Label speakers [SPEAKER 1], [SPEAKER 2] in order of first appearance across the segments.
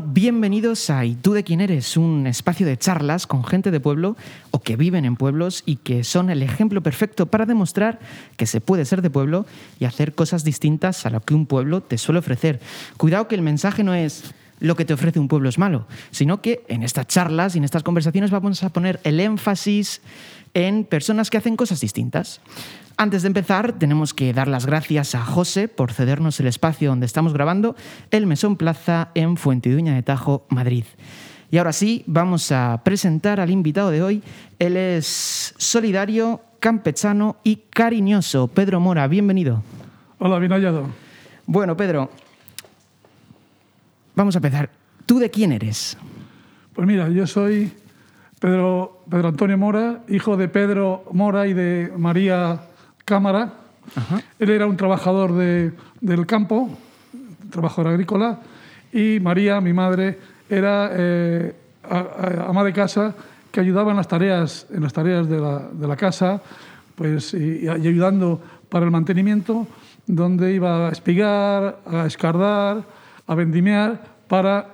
[SPEAKER 1] Bienvenidos a ¿Y tú de quién eres? Un espacio de charlas con gente de pueblo o que viven en pueblos y que son el ejemplo perfecto para demostrar que se puede ser de pueblo y hacer cosas distintas a lo que un pueblo te suele ofrecer. Cuidado que el mensaje no es lo que te ofrece un pueblo es malo, sino que en estas charlas y en estas conversaciones vamos a poner el énfasis en personas que hacen cosas distintas. Antes de empezar, tenemos que dar las gracias a José por cedernos el espacio donde estamos grabando, el Mesón Plaza en Fuentidueña de Tajo, Madrid. Y ahora sí, vamos a presentar al invitado de hoy. Él es solidario, campechano y cariñoso. Pedro Mora, bienvenido.
[SPEAKER 2] Hola, bien hallado.
[SPEAKER 1] Bueno, Pedro, vamos a empezar. ¿Tú de quién eres?
[SPEAKER 2] Pues mira, yo soy Pedro, Pedro Antonio Mora, hijo de Pedro Mora y de María Cámara. Él era un trabajador del campo, trabajador agrícola, y María, mi madre, era eh, ama de casa que ayudaba en las tareas, en las tareas de, la, casa pues, y, ayudando para el mantenimiento, donde iba a espigar, a escardar, a vendimiar para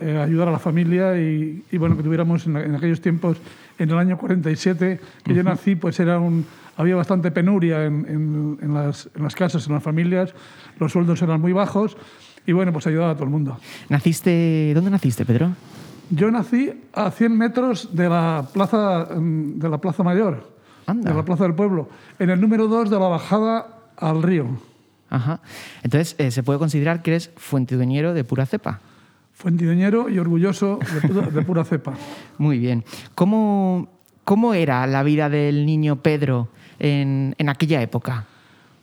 [SPEAKER 2] eh, ayudar a la familia y, bueno, que tuviéramos en, en, aquellos tiempos, en el año 47, que yo nací, pues era un, había bastante penuria en, las, casas, en las familias, los sueldos eran muy bajos y bueno, pues ayudaba a todo el mundo.
[SPEAKER 1] ¿Naciste, ¿Dónde naciste, Pedro?
[SPEAKER 2] Yo nací a 100 metros de la plaza, mm, de la plaza Mayor, de la plaza del pueblo, en el número 2 de la bajada al río.
[SPEAKER 1] Ajá. Entonces, eh, ¿se puede considerar que eres fuentidueñero de pura cepa?
[SPEAKER 2] Fuentidueñero y orgulloso de de pura cepa.
[SPEAKER 1] Muy bien. ¿Cómo, ¿Cómo era la vida del niño Pedro en, aquella época?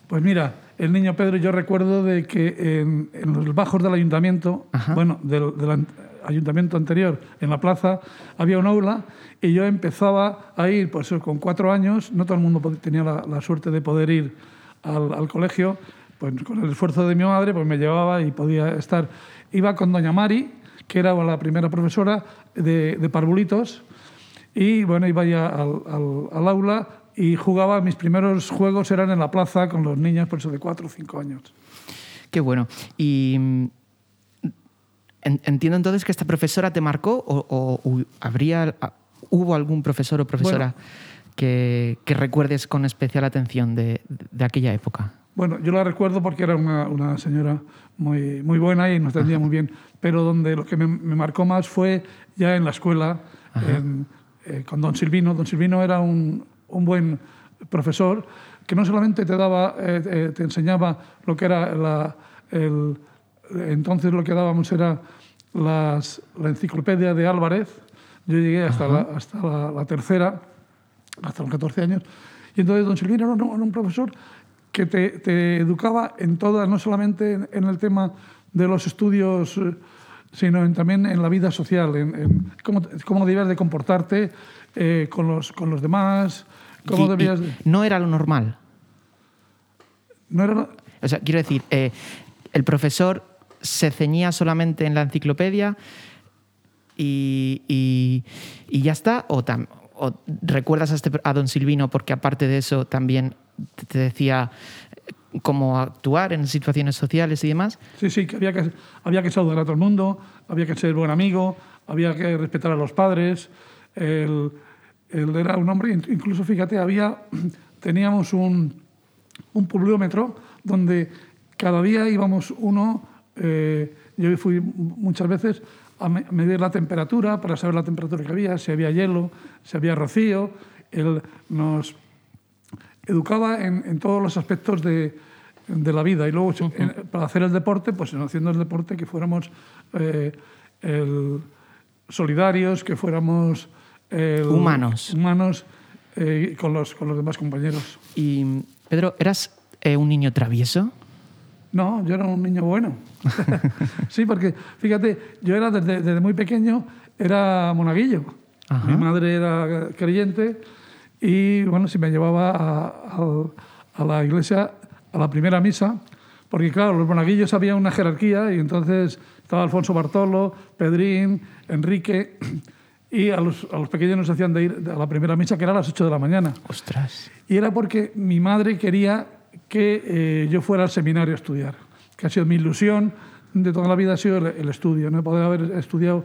[SPEAKER 2] Pues mira, el niño Pedro, yo recuerdo de que en, los bajos del ayuntamiento, bueno, del, ayuntamiento anterior, en la plaza, había un aula y yo empezaba a ir, pues con cuatro años, no todo el mundo tenía la, suerte de poder ir al, colegio, pues con el esfuerzo de mi madre, pues me llevaba y podía estar. Iba con doña Mari, que era la primera profesora de, de parvulitos, y bueno, iba ya al, al aula y jugaba, mis primeros juegos eran en la plaza con los niños, por eso de cuatro o cinco años.
[SPEAKER 1] Qué bueno. Y entiendo entonces que esta profesora te marcó o, habría, hubo algún profesor o profesora que, que, recuerdes con especial atención de, de, aquella época.
[SPEAKER 2] Bueno, yo la recuerdo porque era una, una señora muy, muy buena y nos entendía muy bien, pero donde lo que me, marcó más fue ya en la escuela, eh, con don Silvino. Don Silvino era un, un buen profesor que no solamente te daba, eh, eh, te enseñaba lo que era la, el, entonces lo que dábamos era las, la enciclopedia de Álvarez. Yo llegué hasta, la, hasta la, tercera, hasta los 14 años. Y entonces don Silvino era un, profesor que te, te, educaba en todas, no solamente en, el tema de los estudios, eh, sino también en la vida social, en, en cómo, cómo debías de comportarte con, los, con los demás,
[SPEAKER 1] no era lo normal.
[SPEAKER 2] No era
[SPEAKER 1] O sea, quiero decir, eh, el profesor se ceñía solamente en la enciclopedia y, ya está, o, recuerdas a, este, a, don Silvino porque aparte de eso también te decía cómo actuar en situaciones sociales y demás.
[SPEAKER 2] Sí, sí, que había que, había que saludar a todo el mundo, había que ser buen amigo, había que respetar a los padres, él era un hombre, incluso fíjate, había, teníamos un, un publiómetro donde cada día íbamos uno, eh, yo fui muchas veces a medir la temperatura para saber la temperatura que había, si había hielo, si había rocío. Él nos educaba en, todos los aspectos de, de, la vida y luego para hacer el deporte, pues haciendo el deporte que fuéramos eh, solidarios, que fuéramos
[SPEAKER 1] humanos.
[SPEAKER 2] Humanos eh, con, los, con los demás compañeros.
[SPEAKER 1] Y, Pedro, ¿eras eh, un niño travieso?
[SPEAKER 2] No, yo era un niño bueno. sí, porque fíjate, yo era desde, desde muy pequeño, era monaguillo. Mi madre era creyente y bueno, si me llevaba a, a, la iglesia, a la primera misa, porque claro, los monaguillos había una jerarquía y entonces estaba Alfonso Bartolo, Pedrín, Enrique y a los, a los, pequeños nos hacían de ir a la primera misa, que era a las 8 de la mañana.
[SPEAKER 1] ¡Ostras!
[SPEAKER 2] Y era porque mi madre quería que eh, yo fuera al seminario a estudiar, que ha sido mi ilusión de toda la vida ha sido el, estudio, ¿no? poder haber estudiado,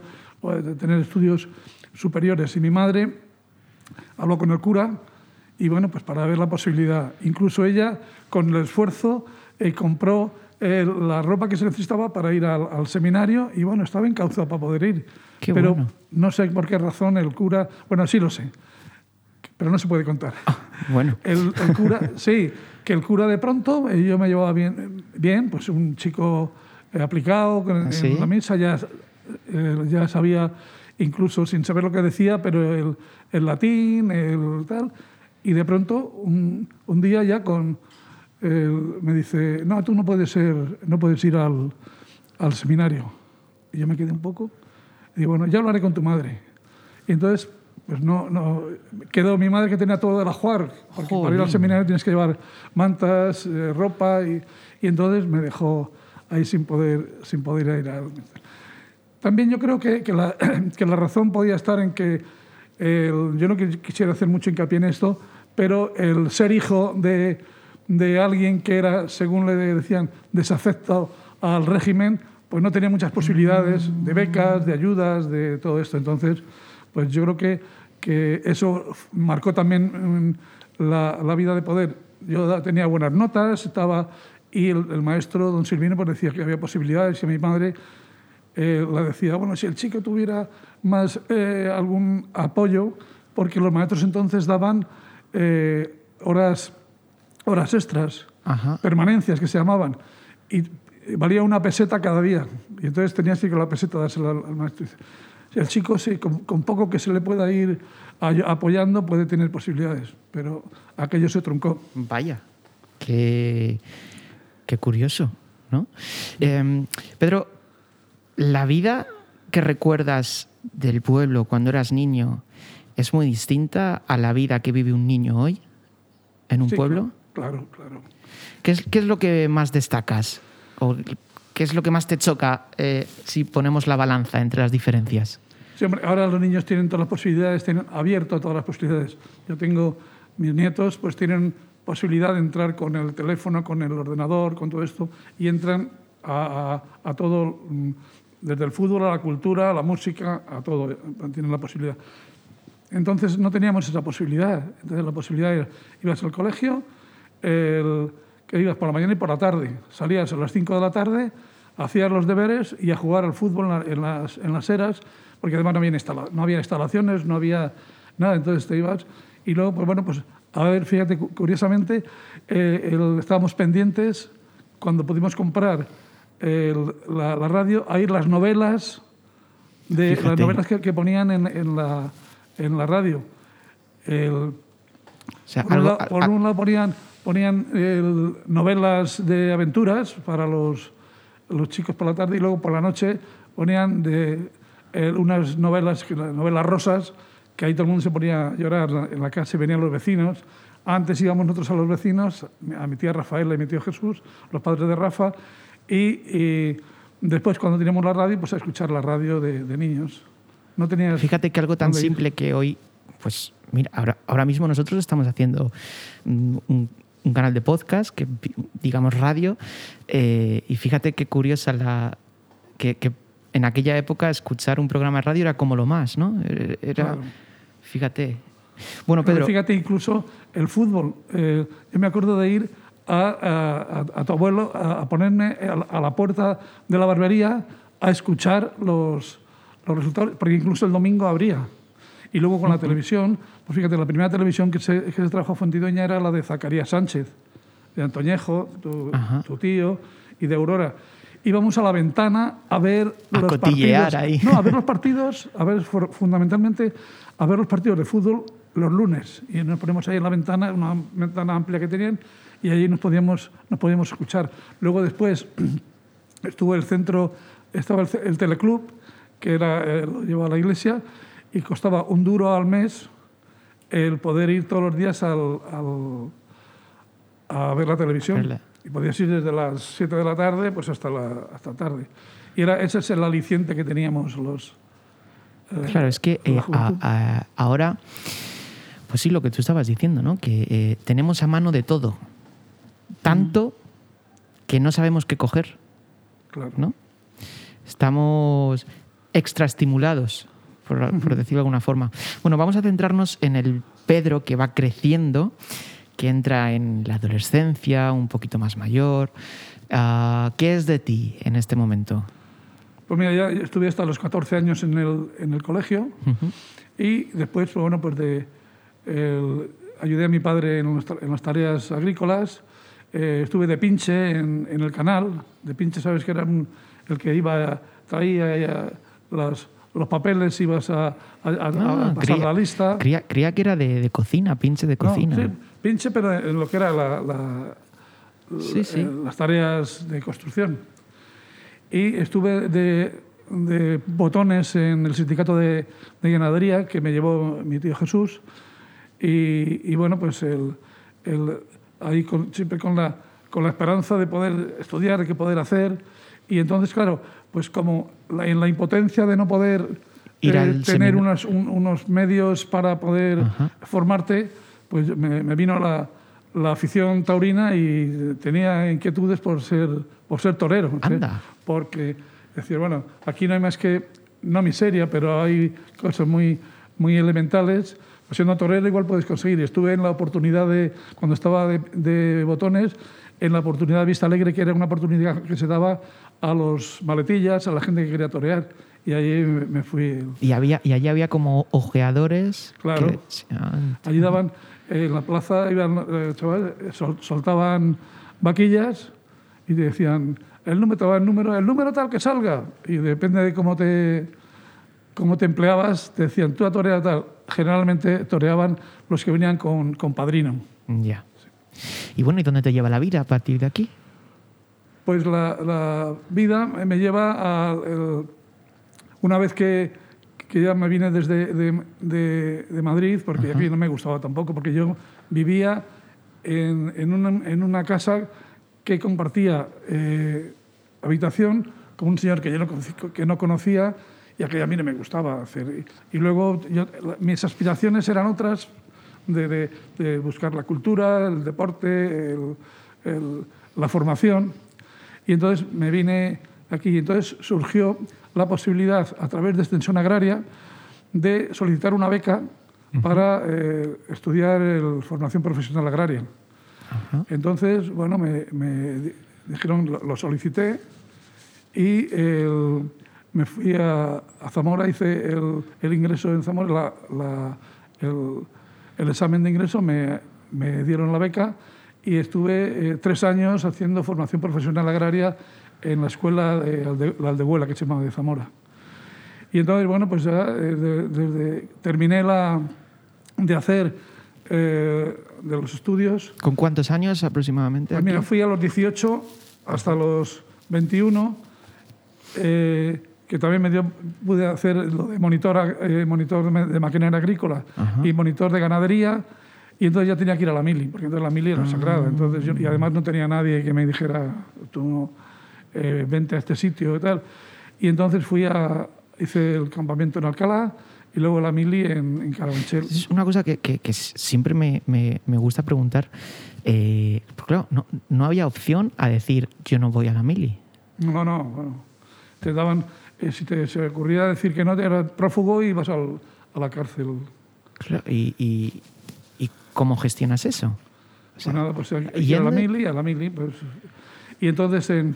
[SPEAKER 2] tener estudios superiores. Y mi madre habló con el cura y bueno, pues para ver la posibilidad. Incluso ella, con el esfuerzo, eh, compró eh, la ropa que se necesitaba para ir al, seminario y bueno, estaba encauzado para poder ir. pero no sé por qué razón el cura, bueno, sí lo sé, pero no se puede contar.
[SPEAKER 1] Ah, bueno.
[SPEAKER 2] El, cura, sí, que el cura de pronto, eh, yo me llevaba bien, bien pues un chico aplicado en, la misa, ya, ya sabía incluso sin saber lo que decía, pero el, el latín, el tal, y de pronto un, un día ya con me dice, no, tú no puedes, ser, no puedes ir al, al seminario. Y yo me quedé un poco. Y digo, bueno, ya hablaré con tu madre. Y entonces, pues no, no quedó mi madre que tenía todo el ajuar, porque para ir al seminario tienes que llevar mantas, eh, ropa, y, y, entonces me dejó ahí sin poder, sin poder ir al... También yo creo que, que, la, que la razón podía estar en que, yo no quisiera hacer mucho hincapié en esto, pero el ser hijo de de alguien que era, según le decían, desafecto al régimen, pues no tenía muchas posibilidades de becas, de ayudas, de todo esto. Entonces, pues yo creo que, que eso marcó también mm, la, la, vida de poder. Yo tenía buenas notas, estaba y el, maestro, don Silvino, pues decía que había posibilidades y mi madre eh, le decía, bueno, si el chico tuviera más eh, algún apoyo, porque los maestros entonces daban eh, horas horas extras, permanencias que se llamaban, y valía una peseta cada día. Y entonces tenías que ir con la peseta dársela al, maestro. El chico, sí, con, poco que se le pueda ir apoyando, puede tener posibilidades, pero aquello se truncó.
[SPEAKER 1] Vaya, qué, qué curioso, ¿no? Em, Pedro, la vida que recuerdas del pueblo cuando eras niño es muy distinta a la vida que vive un niño hoy en un pueblo.
[SPEAKER 2] Claro, claro.
[SPEAKER 1] ¿Qué es, qué es lo que más destacas? ¿O qué es lo que más te choca eh, si ponemos la balanza entre las diferencias?
[SPEAKER 2] Sí, hombre, ahora los niños tienen todas las posibilidades, tienen abierto todas las posibilidades. Yo tengo mis nietos, pues tienen posibilidad de entrar con el teléfono, con el ordenador, con todo esto, y entran a, a, todo, mm, desde el fútbol a la cultura, a la música, a todo, tienen la posibilidad. Entonces no teníamos esa posibilidad. Entonces la posibilidad era, ibas al colegio, el, que ibas por la mañana y por la tarde. Salías a las 5 de la tarde, hacías los deberes y a jugar al fútbol en, las, en las eras, porque además no había, no había instalaciones, no había nada, entonces te ibas. Y luego, pues bueno, pues a ver, fíjate, curiosamente, eh, estábamos pendientes cuando pudimos comprar la, radio a ir las novelas, de, las novelas que, ponían en, en, la, en la radio. El, por, un lado, ponían ponían novelas de aventuras para los, los, chicos por la tarde y luego por la noche ponían de, unas novelas, novelas rosas, que ahí todo el mundo se ponía a llorar en la casa y venían los vecinos. Antes íbamos nosotros a los vecinos, a mi tía Rafaela y mi tío Jesús, los padres de Rafa, y, después cuando teníamos la radio, pues a escuchar la radio de, niños. No tenía
[SPEAKER 1] Fíjate que algo tan simple que hoy, pues mira, ahora, ahora mismo nosotros estamos haciendo un, un canal de podcast, que digamos radio, eh, y fíjate qué curiosa la... Que, en aquella época escuchar un programa de radio era como lo más, ¿no? Era, Fíjate. Bueno, Pedro...
[SPEAKER 2] fíjate, incluso el fútbol. Eh, yo me acuerdo de ir a, tu abuelo a, ponerme a la puerta de la barbería a escuchar los, los resultados, porque incluso el domingo habría. Y luego con la televisión, pues fíjate, la primera televisión que se, que se trajo a Fontidoña era la de Zacarías Sánchez, de Antoñejo, tu, tío, y de Aurora. Íbamos a la ventana a ver los partidos.
[SPEAKER 1] Ahí.
[SPEAKER 2] No, a ver los partidos, a ver fundamentalmente a ver los partidos de fútbol los lunes. Y nos ponemos ahí en la ventana, una ventana amplia que tenían, y allí nos podíamos, nos podíamos escuchar. Luego después estuvo el centro, estaba el, teleclub, que era, eh, lo llevaba la iglesia, y costaba un duro al mes el poder ir todos los días al, a ver la televisión. Y podías ir desde las 7 de la tarde pues hasta la hasta tarde. Y era, ese es el aliciente que teníamos los...
[SPEAKER 1] Eh, claro, es que eh, ahora, pues sí, lo que tú estabas diciendo, ¿no? Que eh, tenemos a mano de todo. Tanto que no sabemos qué coger.
[SPEAKER 2] Claro.
[SPEAKER 1] ¿no? estamos extraestimulados, por, por decirlo de alguna forma. Bueno, vamos a centrarnos en el Pedro que va creciendo, que entra en la adolescencia, un poquito más mayor. Ah, ¿Qué es de ti en este momento?
[SPEAKER 2] Pues mira, ya estuve hasta los 14 años en el, en el colegio
[SPEAKER 1] Ujú.
[SPEAKER 2] y después, pues, bueno, pues de, el- ayudé a mi padre en, en las tareas agrícolas. Eh, estuve de pinche en, en el canal. De pinche, ¿sabes? Que era un- el que iba, traía ya las- los papeles, ibas a, a-
[SPEAKER 1] Ah,
[SPEAKER 2] pasar
[SPEAKER 1] creía-
[SPEAKER 2] la lista.
[SPEAKER 1] Creía, creía que era de, de cocina, pinche de
[SPEAKER 2] No,
[SPEAKER 1] cocina.
[SPEAKER 2] sí, pinche, pero en lo que era la- la,
[SPEAKER 1] Sí, sí.
[SPEAKER 2] eh, las tareas de construcción. Y estuve de, de botones en el sindicato de, de ganadería que me llevó mi tío Jesús. Y, y bueno, pues el, el- ahí con- siempre con la, con la esperanza de poder estudiar, de que poder hacer. Y entonces, claro, pues como la- en la impotencia de no poder
[SPEAKER 1] Ir
[SPEAKER 2] eh,
[SPEAKER 1] al
[SPEAKER 2] tener unas- un- unos medios para poder
[SPEAKER 1] Ajá.
[SPEAKER 2] formarte, pues me, me vino la, la afición taurina y tenía inquietudes por ser, por ser torero. ¿sí?
[SPEAKER 1] Anda.
[SPEAKER 2] Porque decir, bueno, aquí no hay más que, no miseria, pero hay cosas muy, muy elementales. Siendo torero igual puedes conseguir. Estuve en la oportunidad de, cuando estaba de, de botones, en la oportunidad de Vista Alegre, que era una oportunidad que se daba a los maletillas, a la gente que quería torear. Y ahí me fui.
[SPEAKER 1] Y, había, y allí había como ojeadores.
[SPEAKER 2] Claro.
[SPEAKER 1] que
[SPEAKER 2] Allí daban, en la plaza iban, eh, chavales, eh, sol- soltaban vaquillas y te decían, el número, el número, el número tal que salga. Y depende de cómo te, cómo te empleabas, te decían, tú a torear tal. Generalmente toreaban los que venían con, con padrino.
[SPEAKER 1] Ya. Y bueno, ¿y dónde te lleva la vida a partir de aquí?
[SPEAKER 2] Pues la, la vida me lleva a... el- una vez que, que ya me vine desde de, de- de Madrid, porque aquí no me gustaba tampoco, porque yo vivía en, en, una, en una casa que compartía eh, habitación con un señor que yo no, que no conocía y a que a mí no me gustaba hacer. Y, y luego yo- mis aspiraciones eran otras, de, de- de buscar la cultura, el deporte, el- el- la formación. Y entonces me vine aquí. Y entonces surgió la posibilidad, a través de Extensión Agraria, de solicitar una beca para eh, estudiar el formación profesional agraria. Entonces, bueno, me, me di- dijeron, lo, lo solicité y el- me fui a, a Zamora, hice el, el ingreso en Zamora, la- la- el, el examen de ingreso, me, me dieron la beca y estuve eh, tres años haciendo formación profesional agraria en la escuela de Alde- la Aldehuela, que se llama de Zamora. Y entonces, bueno, pues ya eh, de- desde terminé la, de hacer eh, de los estudios.
[SPEAKER 1] ¿Con cuántos años aproximadamente?
[SPEAKER 2] Pues mira,
[SPEAKER 1] aquí?
[SPEAKER 2] fui a los 18 hasta los 21, eh, que también me dio, pude hacer lo de monitor, eh, monitor de, ma- de maquinaria agrícola
[SPEAKER 1] Ajá.
[SPEAKER 2] y monitor de ganadería. Y entonces ya tenía que ir a la mili, porque entonces la mili era sagrada. Entonces yo- y además no tenía nadie que me dijera, tú eh, vente a este sitio y tal. Y entonces fui a, hice el campamento en Alcalá y luego la mili en, en Carabanchel.
[SPEAKER 1] Es una cosa que, que- que siempre me, me- me gusta preguntar. eh, porque claro, no, no había opción a decir yo no voy a la mili.
[SPEAKER 2] No, no, bueno. Te daban, eh, si te se ocurría decir que no, te eras prófugo y vas al- a la cárcel.
[SPEAKER 1] Y, y- y cómo gestionas eso?
[SPEAKER 2] Pues nada, pues que ir a la mili, a la mili. Pues. Y entonces, en,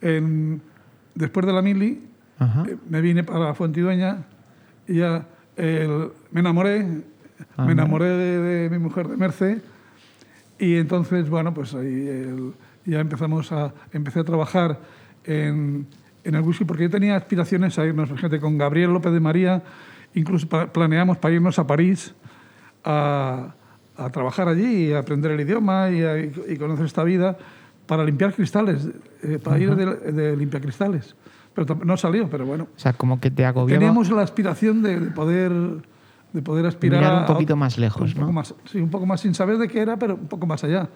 [SPEAKER 2] en- después de la mili,
[SPEAKER 1] Ajá.
[SPEAKER 2] eh, me vine para Fuentidueña y ya el- me enamoré,
[SPEAKER 1] Ah,
[SPEAKER 2] me enamoré de, de mi mujer de Merce y entonces, bueno, pues ahí el- ya empezamos a, empecé a trabajar en, en el whisky porque yo tenía aspiraciones a irnos, gente, con Gabriel López de María, incluso planeamos para irnos a París a, a trabajar allí y a aprender el idioma y, a- y conocer esta vida para limpiar cristales, eh, para ir de, de limpiacristales. Pero no salió, pero bueno.
[SPEAKER 1] O sea, como que te agobiaba
[SPEAKER 2] Teníamos la aspiración de, de poder de poder aspirar
[SPEAKER 1] mirar un
[SPEAKER 2] a-
[SPEAKER 1] poquito más lejos,
[SPEAKER 2] un poco
[SPEAKER 1] ¿no?
[SPEAKER 2] más, sí, un poco más sin saber de qué era, pero un poco más allá.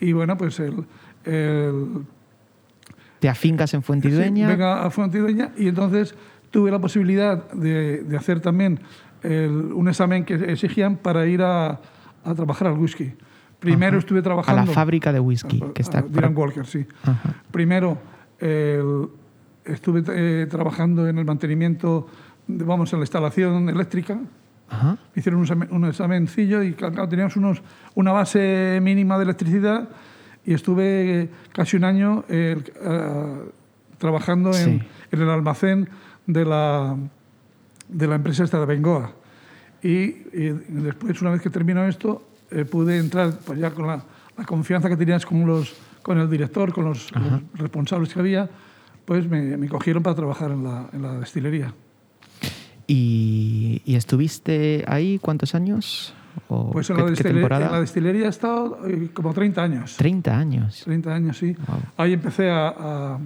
[SPEAKER 2] Y bueno, pues el, el
[SPEAKER 1] Te afincas en Fuentidueña.
[SPEAKER 2] Sí, venga a Fuentidueña y entonces tuve la posibilidad de, de hacer también el- un examen que exigían para ir a, a trabajar al whisky. Primero estuve
[SPEAKER 1] a
[SPEAKER 2] trabajando...
[SPEAKER 1] la fábrica de whisky, que está
[SPEAKER 2] a Dylan Walker, sí.
[SPEAKER 1] Ajá.
[SPEAKER 2] Primero el- estuve eh, trabajando en el mantenimiento, de- vamos, en la instalación eléctrica.
[SPEAKER 1] Ajá.
[SPEAKER 2] Hicieron un, examen- un examencillo y claro, teníamos unos, una base mínima de electricidad y estuve casi un año eh, ah, trabajando en,
[SPEAKER 1] Sí.
[SPEAKER 2] en el almacén de la, de la empresa esta de Bengoa. Y, y después, una vez que terminó esto, eh, pude entrar pues ya con la, la confianza que tenías con, los, con el director, con los, los responsables que había, pues me, me cogieron para trabajar en la, en la destilería.
[SPEAKER 1] ¿Y, y estuviste ahí cuántos años? ¿O
[SPEAKER 2] Pues en
[SPEAKER 1] qué,
[SPEAKER 2] la,
[SPEAKER 1] qué
[SPEAKER 2] destile-
[SPEAKER 1] temporada?
[SPEAKER 2] en la destilería he estado eh, como 30 años.
[SPEAKER 1] 30 años.
[SPEAKER 2] 30 años, sí.
[SPEAKER 1] Wow.
[SPEAKER 2] Ahí empecé a, a-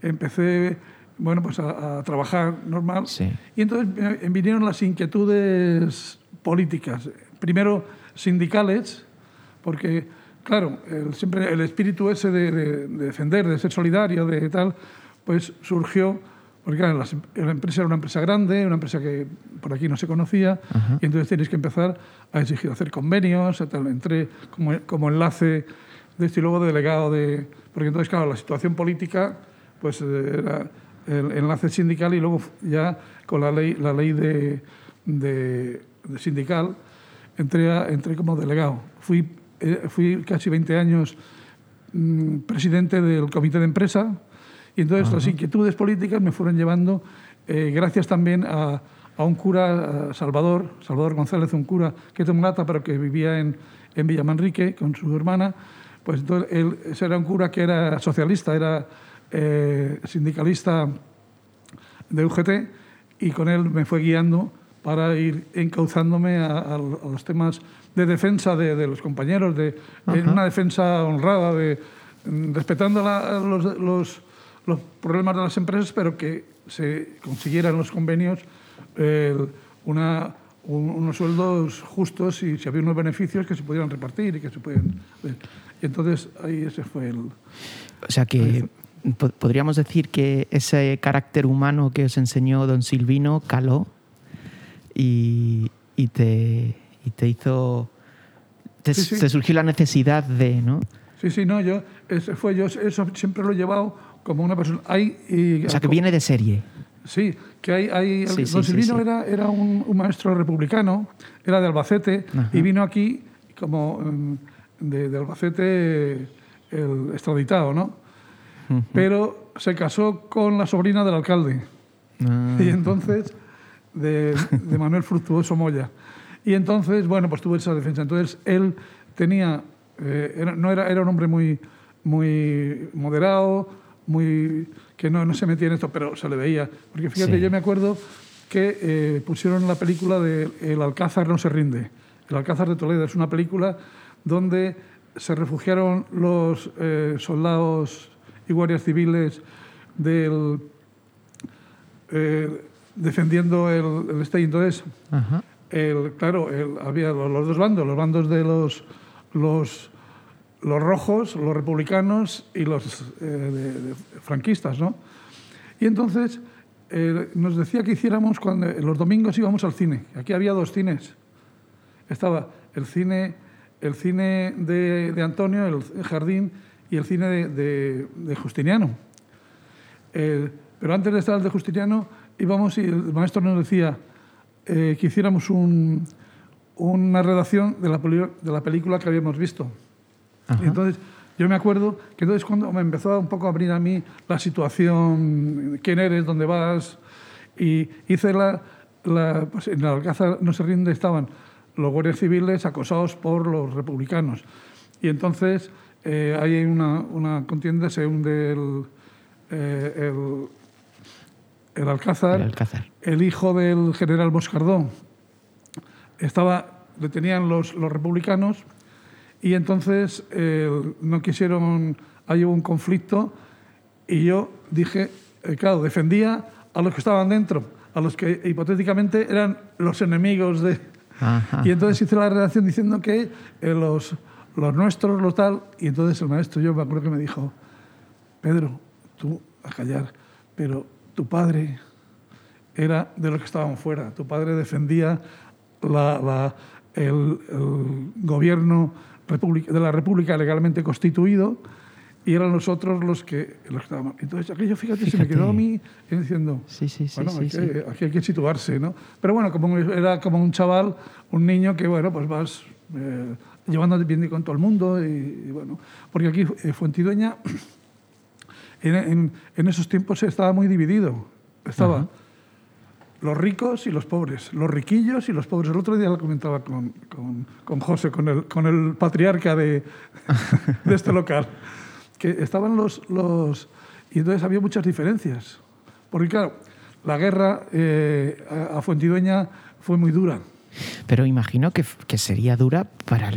[SPEAKER 2] empecé bueno pues a, a trabajar normal
[SPEAKER 1] Sí.
[SPEAKER 2] y entonces vinieron las inquietudes políticas primero sindicales porque claro el, siempre el espíritu ese de, de- de defender de ser solidario de tal pues surgió porque claro, las- la empresa era una empresa grande una empresa que por aquí no se conocía
[SPEAKER 1] Ajá.
[SPEAKER 2] y entonces tienes que empezar a exigir hacer convenios tal. entré como, como enlace de esto y luego delegado de porque entonces claro la situación política pues eh, era el enlace sindical y luego ya con la ley la ley de, de- de sindical entré a- entré como delegado fui eh, fui casi 20 años mm, presidente del comité de empresa y entonces las inquietudes políticas me fueron llevando eh, gracias también a, a un cura a Salvador Salvador González un cura que es de Mulata pero que vivía en, en Villamanrique con su hermana. Pues entonces él ese era un cura que era socialista era eh, sindicalista de UGT y con él me fue guiando para ir encauzándome a, a- a los temas de defensa de, de los compañeros, de, de una defensa honrada, de, mm, respetando la- los, los- los problemas de las empresas, pero que se consiguieran los convenios eh, una, un- unos sueldos justos y si había unos beneficios que se pudieran repartir y que se pudieran... Y entonces ahí ese fue el...
[SPEAKER 1] O sea que po- podríamos decir que ese carácter humano que os enseñó don Silvino caló y, y te, y te hizo... Te,
[SPEAKER 2] Sí, sí.
[SPEAKER 1] te surgió la necesidad de, ¿no?
[SPEAKER 2] Sí, sí, no, yo, ese fue, yo eso siempre lo he llevado como una persona... Hay, y-
[SPEAKER 1] O sea que viene de serie.
[SPEAKER 2] Sí, que hay... hay
[SPEAKER 1] Sí,
[SPEAKER 2] don
[SPEAKER 1] sí,
[SPEAKER 2] Silvino
[SPEAKER 1] sí.
[SPEAKER 2] Era, era un, un maestro republicano, era de Albacete,
[SPEAKER 1] Ajá.
[SPEAKER 2] y vino aquí como mm, de, de Albacete el extraditado, ¿no? Pero se casó con la sobrina del alcalde.
[SPEAKER 1] Ah,
[SPEAKER 2] Y entonces, de, de Manuel Fructuoso Moya. Y entonces, bueno, pues tuvo esa defensa. Entonces, él tenía, eh, era, no era, era un hombre muy, muy moderado, muy que no, no se metía en esto, pero se le veía. Porque fíjate,
[SPEAKER 1] Sí.
[SPEAKER 2] yo me acuerdo que eh, pusieron la película de El Alcázar no se rinde. El Alcázar de Toledo es una película donde se refugiaron los eh, soldados y guardias civiles del, eh, defendiendo el, el este. Y entonces,
[SPEAKER 1] ajá.
[SPEAKER 2] el, claro, el- había los, los dos bandos, los bandos de los, los, los rojos, los republicanos y los eh, franquistas, ¿no? Y entonces eh, nos decía que hiciéramos cuando los domingos íbamos al cine. Aquí había dos cines. Estaba el cine, el cine de, Antonio, el Jardín, y el cine de, Justiniano. Eh, pero antes de estar el de Justiniano, íbamos y el maestro nos decía que hiciéramos un- una redacción de la película que habíamos visto.
[SPEAKER 1] Ajá.
[SPEAKER 2] Entonces, yo me acuerdo que entonces cuando me empezó un poco a abrir a mí la situación, quién eres, dónde vas, y hice la, la- pues en el Alcázar no se rinde, estaban los guardias civiles acosados por los republicanos. Y entonces eh, hay una, una contienda, se hunde el, eh, el, el Alcázar,
[SPEAKER 1] El Alcázar.
[SPEAKER 2] el hijo del general Moscardó estaba, le tenían los, los republicanos y entonces eh, no quisieron, ahí hubo un conflicto y yo dije, eh, claro, defendía a los que estaban dentro, a los que hipotéticamente eran los enemigos de...
[SPEAKER 1] Ajá.
[SPEAKER 2] Y entonces hice la redacción diciendo que eh, los, los nuestros, los tal, y entonces el maestro, yo me acuerdo que me dijo, Pedro, tú a callar, pero tu padre era de los que estaban fuera. Tu padre defendía la- la- el, el gobierno de la República legalmente constituido y eran los otros los que, los estaban. Entonces, aquello, fíjate, se me quedó a mí diciendo,
[SPEAKER 1] sí, sí, sí,
[SPEAKER 2] bueno,
[SPEAKER 1] sí,
[SPEAKER 2] aquí, hay que situarse, ¿no? Pero bueno, como era como un chaval, un niño que, bueno, pues vas eh, llevando bien con todo el mundo y, bueno, porque aquí eh, Fuentidueña, en, en, esos tiempos estaba muy dividido. Estaba los ricos y los pobres, los riquillos y los pobres. El otro día lo comentaba con, con, con José, con el, con el patriarca de, de este local que estaban los, los... Y entonces había muchas diferencias. Porque claro, la guerra eh, a Fuentidueña fue muy dura.
[SPEAKER 1] Pero imagino que, que, sería dura para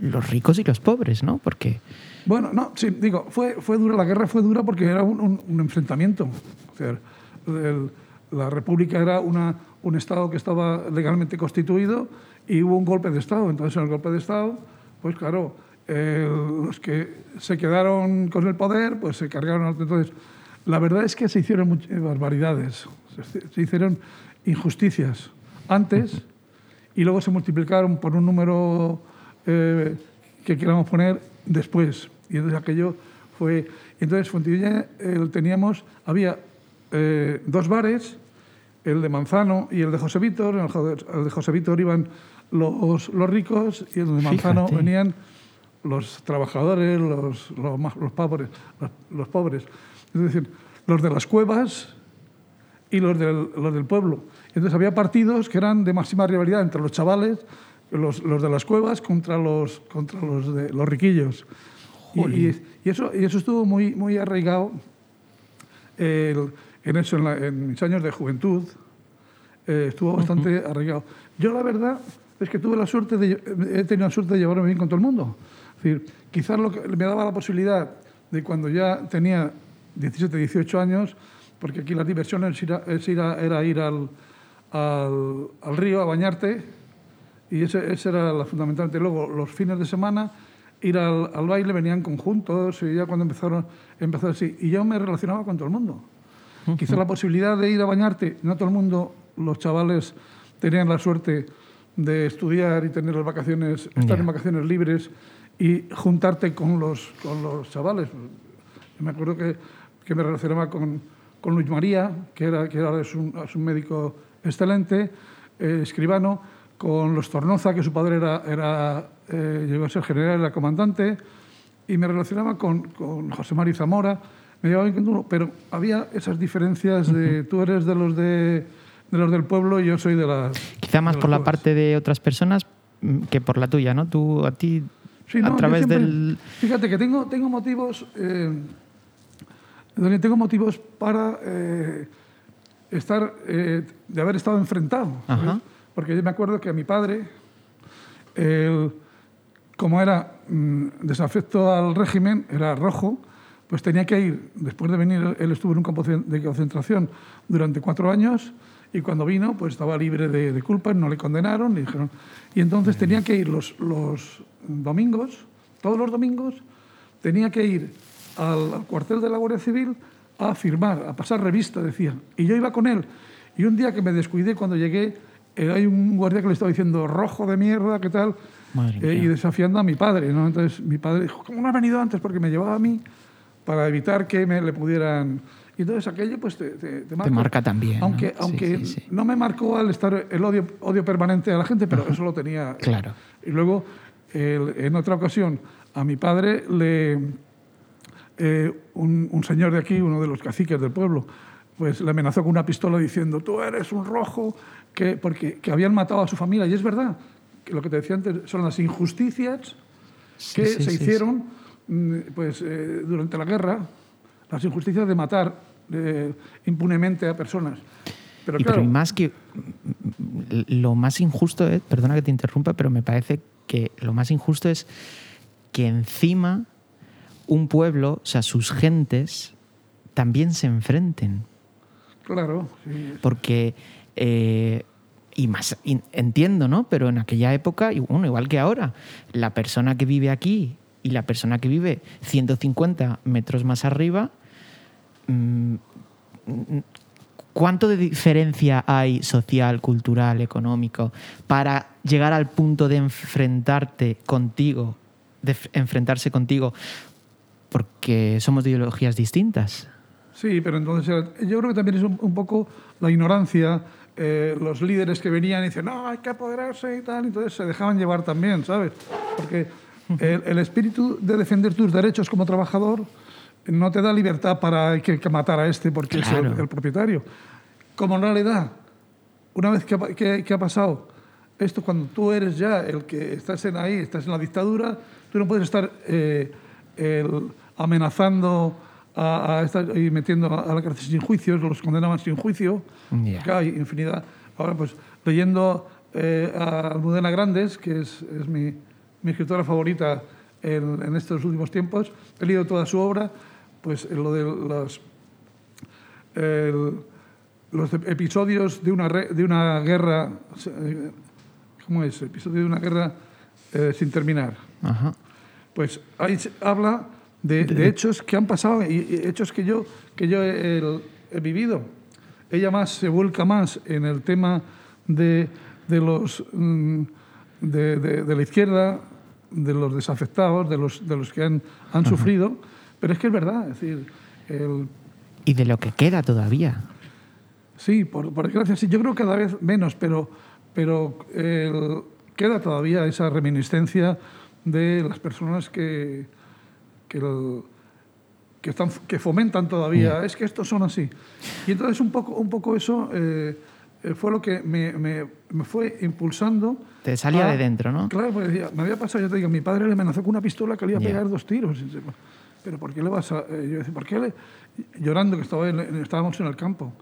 [SPEAKER 1] los ricos y los pobres, ¿no? Porque...
[SPEAKER 2] Bueno, no, sí, digo, fue, fue dura, la guerra fue dura porque era un, un, enfrentamiento. O sea, el, la República era una, un Estado que estaba legalmente constituido y hubo un golpe de Estado. Entonces, en el golpe de Estado, pues claro, los que se quedaron con el poder, pues se cargaron. Entonces, la verdad es que se hicieron muchas barbaridades, se, hicieron injusticias antes y luego se multiplicaron por un número eh, que queramos poner después. Y entonces aquello fue... Entonces, Fontilla teníamos, había eh, dos bares, el de Manzano y el de José Víctor. En el, de José Víctor iban los, los ricos y el de Manzano venían los trabajadores, los, los, pobres, los, pobres. Es decir, los de las cuevas y los del, los del pueblo. Entonces había partidos que eran de máxima rivalidad entre los chavales, los, los de las cuevas contra los, contra los, de, los riquillos. Y, y, eso, y eso estuvo muy, muy arraigado en, eso, en, mis años de juventud. Eh, estuvo bastante arraigado. Yo la verdad es que tuve la suerte de, he tenido la suerte de llevarme bien con todo el mundo. Es decir, quizás lo que me daba la posibilidad de cuando ya tenía 17, 18 años, porque aquí las diversiones era, era ir al, al, al, río a bañarte, y ese, ese era la fundamentalmente. Luego, los fines de semana, ir al, al, baile, venían conjuntos, y ya cuando empezaron, empezó así. Y yo me relacionaba con todo el mundo. Quizás la posibilidad de ir a bañarte, no todo el mundo, los chavales tenían la suerte de estudiar y tener las vacaciones, estar en vacaciones libres y juntarte con los, con los chavales. me acuerdo que, que me relacionaba con, con, Luis María, que, era, que ahora es un, es un médico excelente, eh, escribano, con los Tornoza, que su padre era, era eh, llegó a ser general, era comandante, y me relacionaba con, con José María Zamora, me llevaba bien con pero había esas diferencias de tú eres de los de, de los del pueblo y yo soy de las...
[SPEAKER 1] Quizá más por la parte de otras personas mm, que por la tuya, ¿no? Tú, a ti a través del...
[SPEAKER 2] Fíjate que tengo, tengo motivos... Eh, tengo motivos para eh, estar, eh, de haber estado enfrentado. Porque yo me acuerdo que a mi padre, como era mm, desafecto al régimen, era rojo, pues tenía que ir, después de venir, él estuvo en un campo de concentración durante cuatro años y cuando vino, pues estaba libre de, de culpa, no le condenaron, le dijeron. Y entonces tenía que ir los, los domingos, todos los domingos, tenía que ir al, cuartel de la Guardia Civil a firmar, a pasar revista, decía. Y yo iba con él. Y un día que me descuidé, cuando llegué, eh, hay un guardia que le estaba diciendo, rojo de mierda, ¿qué tal? Eh, y desafiando a mi padre. ¿no? Entonces mi padre dijo, ¿cómo no ha venido antes? Porque me llevaba a mí para evitar que me le pudieran y entonces aquello pues te, te, marca.
[SPEAKER 1] Te marca también.
[SPEAKER 2] Aunque, ¿no? aunque no me marcó al estar el odio, odio permanente a la gente, pero eso lo tenía.
[SPEAKER 1] Claro.
[SPEAKER 2] Y luego, en otra ocasión, a mi padre le. Eh, un, un, señor de aquí, uno de los caciques del pueblo, pues le amenazó con una pistola diciendo: Tú eres un rojo, que, porque que habían matado a su familia. Y es verdad, que lo que te decía antes son las injusticias que se hicieron pues, eh, durante la guerra, las injusticias de matar impunemente a personas.
[SPEAKER 1] Pero, claro, más que lo más injusto es, perdona que te interrumpa, pero me parece que lo más injusto es que encima un pueblo, o sea, sus gentes, también se enfrenten.
[SPEAKER 2] Claro.
[SPEAKER 1] Porque, eh, y más, entiendo, ¿no? Pero en aquella época, bueno, igual que ahora, la persona que vive aquí y la persona que vive 150 metros más arriba Mm, ¿Cuánto de diferencia hay social, cultural, económico para llegar al punto de enfrentarte contigo, de enfrentarse contigo porque somos de ideologías distintas.
[SPEAKER 2] Sí, pero entonces yo creo que también es un, un poco la ignorancia. eh, los líderes que venían y dicen, no, hay que apoderarse y tal, entonces se dejaban llevar también, ¿sabes? Porque el, el espíritu de defender tus derechos como trabajador no te da libertad para que, que matar a este porque es el, el propietario. Como en realidad, una vez que, ha pa- que- que ha pasado esto, cuando tú eres ya el que estás en ahí, estás en la dictadura, tú no puedes estar eh, el- amenazando a, a esta- y metiendo a, a la cárcel sin juicios, los condenaban sin juicio. Que hay infinidad. Ahora, pues, leyendo eh, a Almudena Grandes, que es, es mi, mi escritora favorita en, en estos últimos tiempos, he leído toda su obra, pues en lo de los, el- los episodios de una, re- de una guerra, eh, ¿cómo es? Episodio de una guerra eh, sin terminar.
[SPEAKER 1] Ajá.
[SPEAKER 2] Pues ahí habla de, de hechos que han pasado y, hechos que yo, que yo he, he- he vivido. Ella más se vuelca más en el tema de, de los mm, de la izquierda, de los desafectados, de los, de los que han, han sufrido. Pero es que es verdad, es decir, el,
[SPEAKER 1] Y de lo que queda todavía.
[SPEAKER 2] Sí, por, por desgracia, sí. Yo creo que cada vez menos, pero, pero el- queda todavía esa reminiscencia de las personas que, que, el- que, están, que fomentan todavía. Es que estos son así. Y entonces un poco, un poco eso eh, fue lo que me, me- me fue impulsando.
[SPEAKER 1] Te salía
[SPEAKER 2] a-
[SPEAKER 1] de dentro, ¿no?
[SPEAKER 2] Claro, porque decía, me había pasado, yo te digo, mi padre le amenazó con una pistola que le iba a pegar dos tiros. Pero ¿por qué le vas a...? eh, Yo decía, ¿por qué le...? Llorando que estaba en- estábamos en el campo.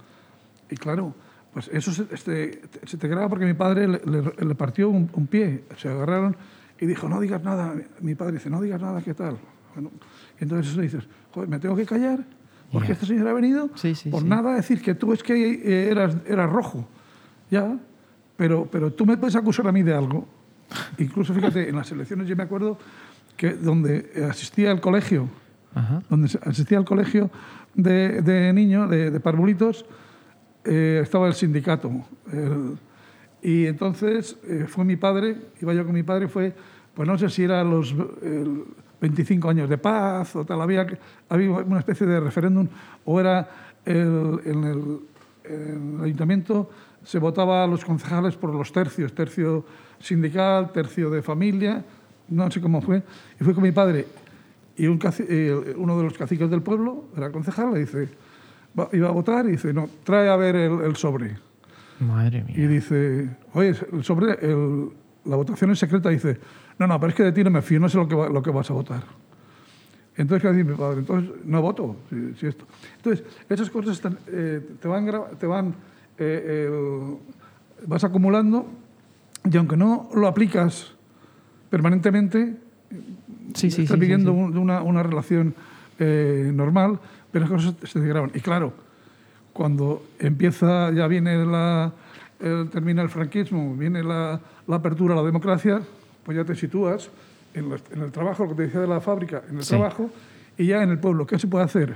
[SPEAKER 2] Y claro, pues eso se, este, se te graba porque mi padre le, le- le partió un, un pie. Se agarraron y dijo, no digas nada. Mi padre dice, no digas nada, ¿qué tal? Bueno, y entonces eso dices, joder, ¿me tengo que callar? Porque
[SPEAKER 1] Ya.
[SPEAKER 2] este señor ha venido
[SPEAKER 1] Sí, sí,
[SPEAKER 2] por
[SPEAKER 1] sí.
[SPEAKER 2] nada a decir que tú es que eh, eras, eras rojo. Ya, pero, pero tú me puedes acusar a mí de algo. Incluso, fíjate, en las elecciones yo me acuerdo que donde asistía al colegio,
[SPEAKER 1] Ajá.
[SPEAKER 2] donde asistía al colegio de, de niños, de, de parvulitos, eh, estaba el sindicato. El- y entonces eh, fue mi padre, iba yo con mi padre, fue, pues no sé si era los el 25 años de paz o tal, había, había una especie de referéndum, o era el- en, el, en el ayuntamiento se votaba a los concejales por los tercios, tercio sindical, tercio de familia, no sé cómo fue, y fue con mi padre y un uno de los caciques del pueblo, era concejal, le dice, iba a votar y dice, no, trae a ver el, el sobre.
[SPEAKER 1] Madre
[SPEAKER 2] Y
[SPEAKER 1] mía.
[SPEAKER 2] dice, oye, el sobre, la votación es secreta. dice, no, no, pero es que de ti no me fío, no sé lo que, va- lo que vas a votar. Entonces, ¿qué dice mi padre? Entonces, no voto. Si, si esto. Entonces, esas cosas están, eh, te van, te van eh, el- vas acumulando y aunque no lo aplicas permanentemente,
[SPEAKER 1] Sí, sí,
[SPEAKER 2] estás
[SPEAKER 1] sí,
[SPEAKER 2] viviendo un- una, una relación eh, normal, pero las cosas se te graban. Y claro, cuando empieza, ya viene la, el- termina el franquismo, viene la, la apertura a la democracia, pues ya te sitúas en, el trabajo, lo que te decía de la fábrica, en el
[SPEAKER 1] Sí.
[SPEAKER 2] trabajo, y ya en el pueblo. ¿Qué se puede hacer?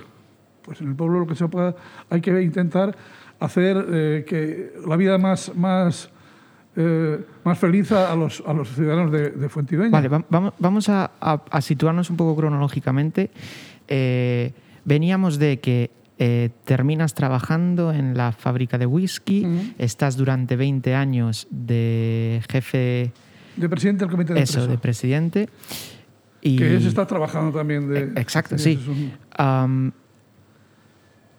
[SPEAKER 2] Pues en el pueblo lo que se pueda, hay que intentar hacer eh, que la vida más, más, eh, más feliz a los, a los ciudadanos de, de Fuentidueña.
[SPEAKER 1] Vale, va- vamos, vamos a, a- a situarnos un poco cronológicamente. Eh, veníamos de que eh, terminas trabajando en la fábrica de whisky, estás durante 20 años de jefe,
[SPEAKER 2] De presidente del comité de
[SPEAKER 1] eso,
[SPEAKER 2] empresa.
[SPEAKER 1] de presidente. Y,
[SPEAKER 2] Que es está trabajando también de...
[SPEAKER 1] Eh, Exacto, sí.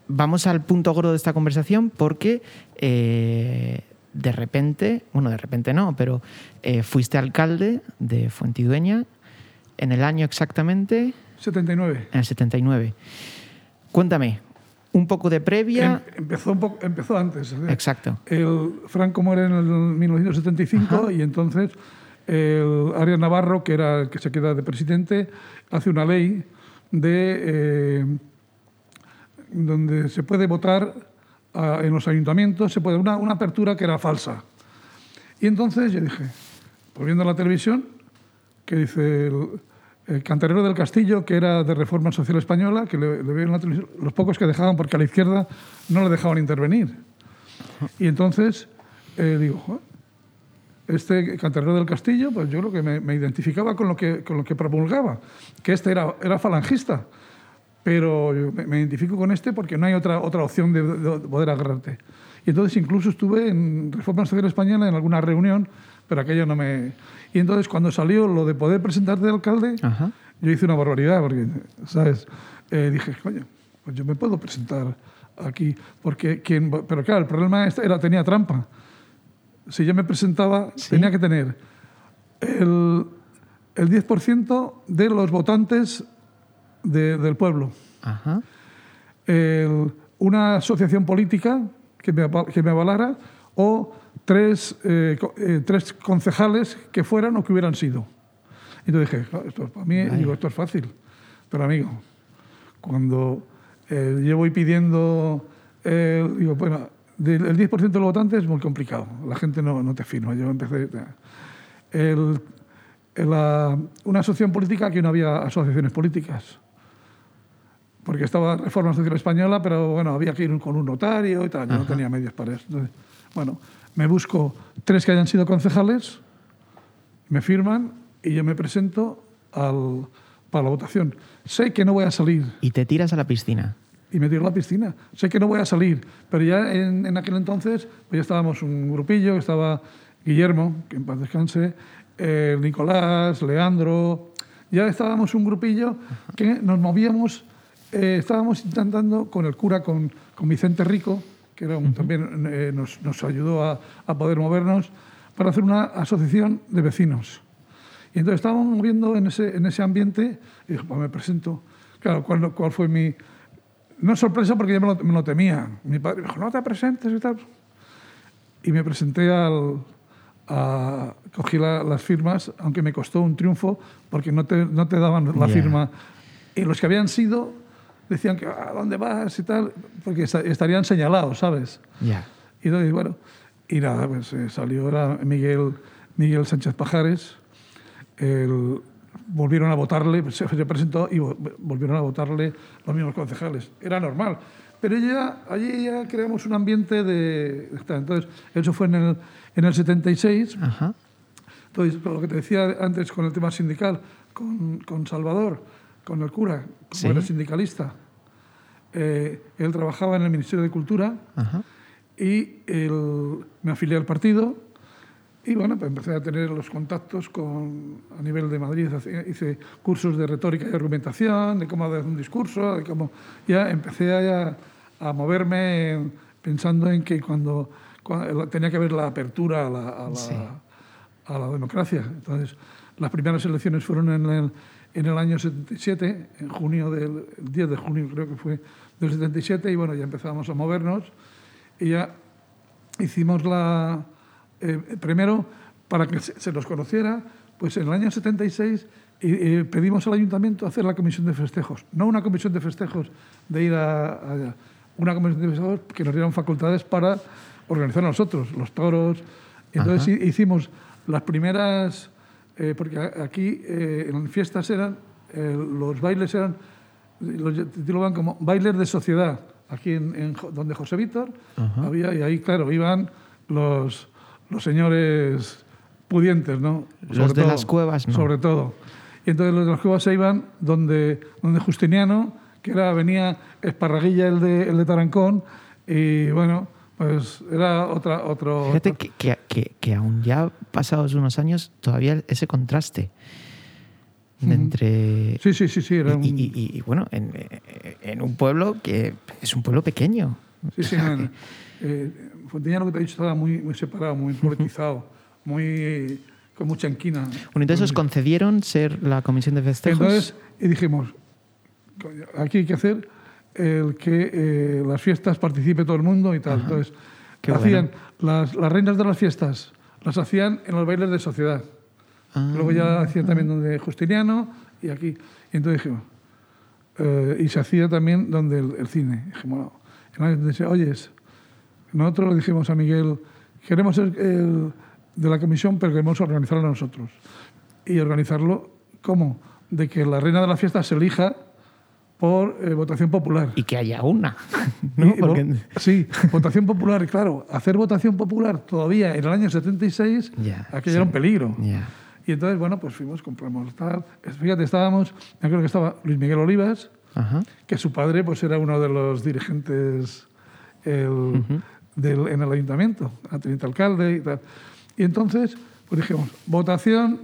[SPEAKER 1] vamos al punto gordo de esta conversación porque eh, de repente, bueno, de repente no, pero eh, fuiste alcalde de Fuentidueña en el año exactamente,
[SPEAKER 2] 79.
[SPEAKER 1] en el 79. Cuéntame, un poco de previa.
[SPEAKER 2] Em- empezó, un poco, empezó antes. es decir,
[SPEAKER 1] Exacto.
[SPEAKER 2] El Franco muere en el 1975
[SPEAKER 1] Ajá.
[SPEAKER 2] y entonces el Arias Navarro, que era el que se queda de presidente, hace una ley de eh, donde se puede votar ah, en los ayuntamientos, se puede una, una apertura que era falsa. Y entonces yo dije, pues viendo la televisión, que dice el, cantarero del castillo, que era de Reforma Social Española, que le, le la televisión, los pocos que dejaban, porque a la izquierda no le dejaban intervenir. Y entonces eh, digo, "Joder, este Cantarero del Castillo, pues yo creo que me, me, identificaba con lo que, con lo que promulgaba, que este era, era falangista. Pero me, me, identifico con este porque no hay otra, otra opción de, de, poder agarrarte. Y entonces incluso estuve en Reforma Social Española en alguna reunión, pero aquello no me... Y entonces cuando salió lo de poder presentarte de alcalde, Ajá. yo hice una barbaridad, porque, ¿sabes? Eh, dije, coño, pues yo me puedo presentar aquí, porque quien... Pero claro, el problema era, tenía trampa si yo me presentaba, ¿Sí? tenía que tener el, el 10% de los votantes de, del pueblo.
[SPEAKER 1] Ajá.
[SPEAKER 2] El, una asociación política que me, que me avalara o tres, eh, eh, tres concejales que fueran o que hubieran sido. Y yo dije, esto para mí digo, esto es fácil. Pero amigo, cuando eh, yo voy pidiendo, eh, digo, bueno, el 10% de los votantes es muy complicado. La gente no, no te firma. Yo empecé. El, la, una asociación política que no había asociaciones políticas. Porque estaba Reforma Social Española, pero bueno, había que ir con un notario y tal. Yo no tenía medios para eso. Entonces, bueno, me busco tres que hayan sido concejales, me firman y yo me presento al, para la votación. Sé que no voy a salir.
[SPEAKER 1] ¿Y te tiras a la piscina?
[SPEAKER 2] Y me tiro a la piscina. Sé que no voy a salir, pero ya en, en aquel entonces pues ya estábamos un grupillo, estaba Guillermo, que en paz descanse, eh, Nicolás, Leandro, ya estábamos un grupillo que nos movíamos, eh, estábamos intentando con el cura, con, con Vicente Rico, que era un, también eh, nos, nos, ayudó a, a, poder movernos, para hacer una asociación de vecinos. Y entonces estábamos moviendo en ese, en ese ambiente y dije, pues me presento. Claro, ¿cuál, cuál fue mi, no sorpresa porque yo me lo, me lo, temía. Mi padre me dijo, no te presentes y tal. Y me presenté al... A, cogí la, las firmas, aunque me costó un triunfo, porque no te, no te daban la yeah. firma. Y los que habían sido decían que, ¿a dónde vas? y tal, porque estarían señalados, ¿sabes?
[SPEAKER 1] Yeah.
[SPEAKER 2] Y entonces, bueno, y nada, pues eh, salió era Miguel, Miguel Sánchez Pajares, el, volvieron a votarle, se, presentó y volvieron a votarle los mismos concejales. Era normal. Pero ya, allí ya creamos un ambiente de... Entonces, eso fue en el, en el 76.
[SPEAKER 1] Ajá.
[SPEAKER 2] Entonces, lo que te decía antes con el tema sindical, con, con Salvador, con el cura, como sí. era sindicalista, eh, él trabajaba en el Ministerio de Cultura
[SPEAKER 1] Ajá.
[SPEAKER 2] y él, me afilié al partido y bueno, pues empecé a tener los contactos con, a nivel de Madrid, hice cursos de retórica y argumentación, de cómo dar un discurso, de cómo ya empecé a, a moverme pensando en que cuando, cuando, tenía que haber la apertura a la, a la, sí. a la democracia. Entonces, las primeras elecciones fueron en el, en el año 77, en junio del el 10 de junio creo que fue del 77, y bueno, ya empezamos a movernos y ya hicimos la eh, primero, para que se, se, nos conociera, pues en el año 76 eh, pedimos al ayuntamiento hacer la comisión de festejos. No una comisión de festejos de ir a, una comisión de festejos que nos dieran facultades para organizar nosotros, los toros. Entonces Ajá. hicimos las primeras, eh, porque aquí eh, en fiestas eran, eh, los bailes eran, los titulaban como bailes de sociedad. Aquí en, en donde José Víctor Ajá. había, y ahí, claro, iban los, los señores pudientes, ¿no?
[SPEAKER 1] Sobre los de todo, las cuevas, ¿no?
[SPEAKER 2] Sobre todo. Y entonces los de las cuevas se iban donde, donde Justiniano, que era, venía Esparraguilla, el de, el de Tarancón, y bueno, pues era otra, otro...
[SPEAKER 1] Fíjate otro... Que, que, que, aún ya pasados unos años, todavía ese contraste entre...
[SPEAKER 2] Sí, sí, sí, sí. Era un...
[SPEAKER 1] y, y, y, bueno, en, en, un pueblo que es un pueblo pequeño.
[SPEAKER 2] Sí, sí, no. Eh, lo que te he dicho, estaba muy, muy separado, muy politizado, muy, con mucha inquina.
[SPEAKER 1] Bueno, entonces os concedieron ser la comisión de festejos.
[SPEAKER 2] Entonces, y dijimos, aquí hay que hacer el que eh, las fiestas participe todo el mundo y tal. Ajá. Entonces, Qué hacían bueno. las, las, reinas de las fiestas, las hacían en los bailes de sociedad. Ah, Luego ya hacían también donde Justiniano y aquí. Y entonces dijimos, eh, y se hacía también donde el, el cine. Dijimos, no. Decía, oyes, nosotros le dijimos a Miguel, queremos ser el de la comisión, pero queremos organizarlo nosotros. Y organizarlo, ¿cómo? De que la reina de la fiesta se elija por eh, votación popular.
[SPEAKER 1] Y que haya una. ¿no?
[SPEAKER 2] Y-
[SPEAKER 1] Porque-
[SPEAKER 2] Sí, votación popular, claro, hacer votación popular todavía en el año 76,
[SPEAKER 1] Ya,
[SPEAKER 2] aquello
[SPEAKER 1] sí.
[SPEAKER 2] era un peligro.
[SPEAKER 1] Ya.
[SPEAKER 2] Y entonces, bueno, pues fuimos, compramos tal. Fíjate, estábamos, me acuerdo que estaba Luis Miguel Olivas,
[SPEAKER 1] Ajá.
[SPEAKER 2] que su padre pues era uno de los dirigentes el- del- en el ayuntamiento, teniente alcalde y tal. Y entonces, pues dijimos, votación,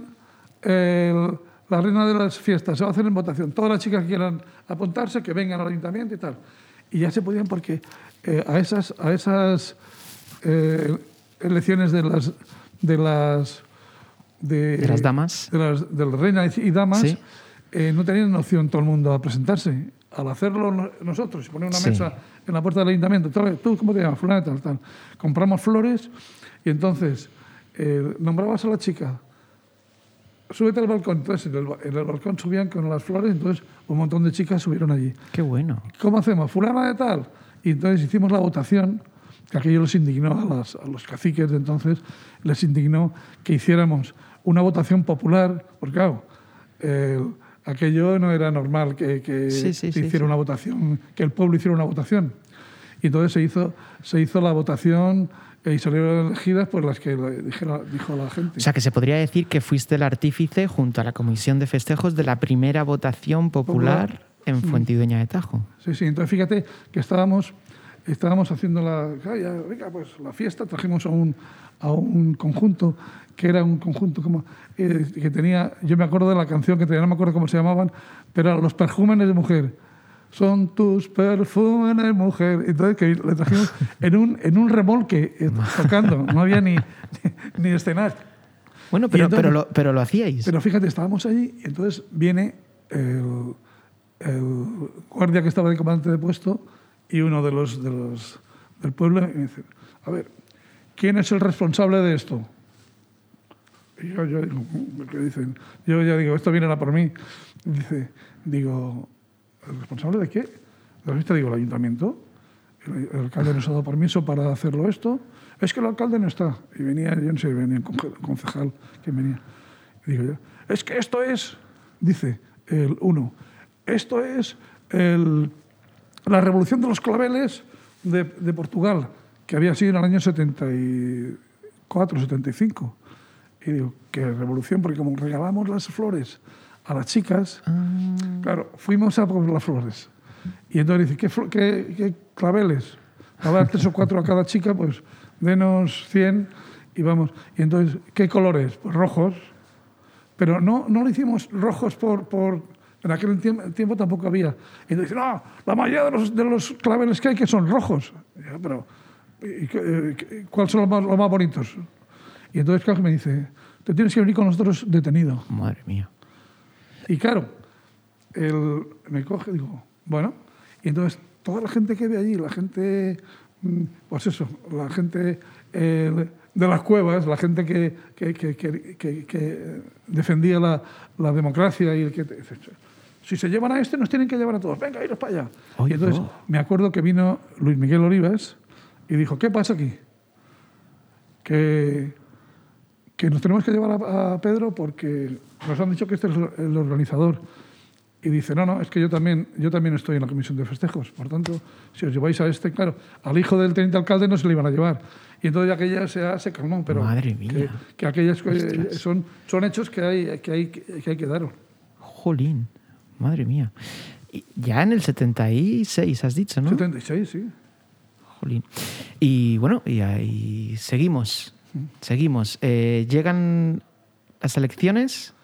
[SPEAKER 2] el- la reina de las fiestas se va a hacer en votación. Todas las chicas que quieran apuntarse, que vengan al ayuntamiento y tal. Y ya se podían porque eh, a esas, a esas eh, elecciones de las... De las de,
[SPEAKER 1] De las damas.
[SPEAKER 2] de las, de las reinas y damas,
[SPEAKER 1] Sí.
[SPEAKER 2] Eh, no tenían opción todo el mundo a presentarse. Al hacerlo no- nosotros poner una
[SPEAKER 1] Sí.
[SPEAKER 2] mesa en la puerta del ayuntamiento, tú, ¿cómo te llamas? Fulana, tal, tal. Compramos flores y entonces eh, nombrabas a la chica, súbete al balcón. Entonces en el, ba- en el balcón subían con las flores, entonces un montón de chicas subieron allí.
[SPEAKER 1] Qué bueno.
[SPEAKER 2] ¿Cómo hacemos? Fulana de tal. Y entonces hicimos la votación, que aquello les indignó a, las- a los caciques de entonces, les indignó que hiciéramos una votación popular, porque claro, eh, aquello no era normal que, que
[SPEAKER 1] Sí, sí,
[SPEAKER 2] se hiciera
[SPEAKER 1] sí.
[SPEAKER 2] una votación, que el pueblo hiciera una votación. Y entonces se hizo, se hizo la votación eh, y salieron elegidas por las que dijo la gente.
[SPEAKER 1] O sea, que se podría decir que fuiste el artífice, junto a la Comisión de Festejos, de la primera votación popular, en Fuentidueña de Tajo.
[SPEAKER 2] Sí, sí. Entonces fíjate que estábamos, estábamos haciendo la, ya, venga, pues la fiesta, trajimos a un, a un conjunto que era un conjunto como eh, que tenía, yo me acuerdo de la canción que tenía, no me acuerdo cómo se llamaban, pero eran los perjúmenes de mujer. Son tus perfumes, mujer. Entonces que le trajimos en un, en un remolque eh, tocando, no había ni, ni escenario.
[SPEAKER 1] Bueno,
[SPEAKER 2] Y
[SPEAKER 1] pero,
[SPEAKER 2] entonces-
[SPEAKER 1] pero, lo, pero lo hacíais.
[SPEAKER 2] Pero fíjate, estábamos allí y entonces viene el, el guardia que estaba de comandante de puesto y uno de los, de los del pueblo me dice, a ver, ¿quién es el responsable de esto? Y yo, yo digo, "Mm, ¿qué dicen? Yo ya digo, esto viene por mí. Dice, digo, ¿el responsable de qué? Fiesta, digo, el ayuntamiento. El, el alcalde nos ha dado permiso para hacerlo esto. Es que el alcalde no está. Y venía, yo no sé, venía conje- concejal que venía. Digo yo, es que esto es, dice el uno, esto es el- la revolución de los claveles de, de Portugal, que había sido en el año 74, 75. Y digo, ¿qué revolución? Porque como regalamos las flores a las chicas, claro, fuimos a por las flores. Y entonces dice, ¿qué, qué- qué claveles? A dar tres o cuatro a cada chica, pues denos 100 y vamos. Y entonces, ¿qué colores? Pues rojos. Pero no, no lo hicimos rojos por... por en aquel tiempo, tampoco había. Y entonces, no, la mayoría de los, de los claveles que hay que son rojos. Pero, ¿y qué- eh, ¿cuáles son los más, los más bonitos? Y entonces, claro, me dice, te tienes que venir con nosotros detenido.
[SPEAKER 1] Madre mía.
[SPEAKER 2] Y claro, él me coge y digo, bueno, y entonces toda la gente que ve allí, la gente, mm, pues eso, la gente eh, de las cuevas, la gente que, que, que- que- defendía la, la democracia y el que... Si se llevan a este, nos tienen que llevar a todos. Venga, iros para allá. Y entonces
[SPEAKER 1] no.
[SPEAKER 2] me acuerdo que vino Luis Miguel Olivas y dijo, ¿qué pasa aquí? Que que nos tenemos que llevar a, a Pedro porque nos han dicho que este es el organizador. Y dice, no, no, es que yo también, yo también estoy en la comisión de festejos. Por tanto, si os lleváis a este, claro, al hijo del teniente alcalde no se le iban a llevar. Y entonces aquella se, se calmó, pero
[SPEAKER 1] Madre mía.
[SPEAKER 2] que, que aquellas
[SPEAKER 1] Ostras.
[SPEAKER 2] son, son hechos que hay que, hay, que hay que dar.
[SPEAKER 1] Jolín. Madre mía. Y Ya en el 76 has dicho, ¿no?
[SPEAKER 2] 76, sí.
[SPEAKER 1] Jolín. Y bueno, y ahí seguimos. Seguimos. Eh, llegan las elecciones,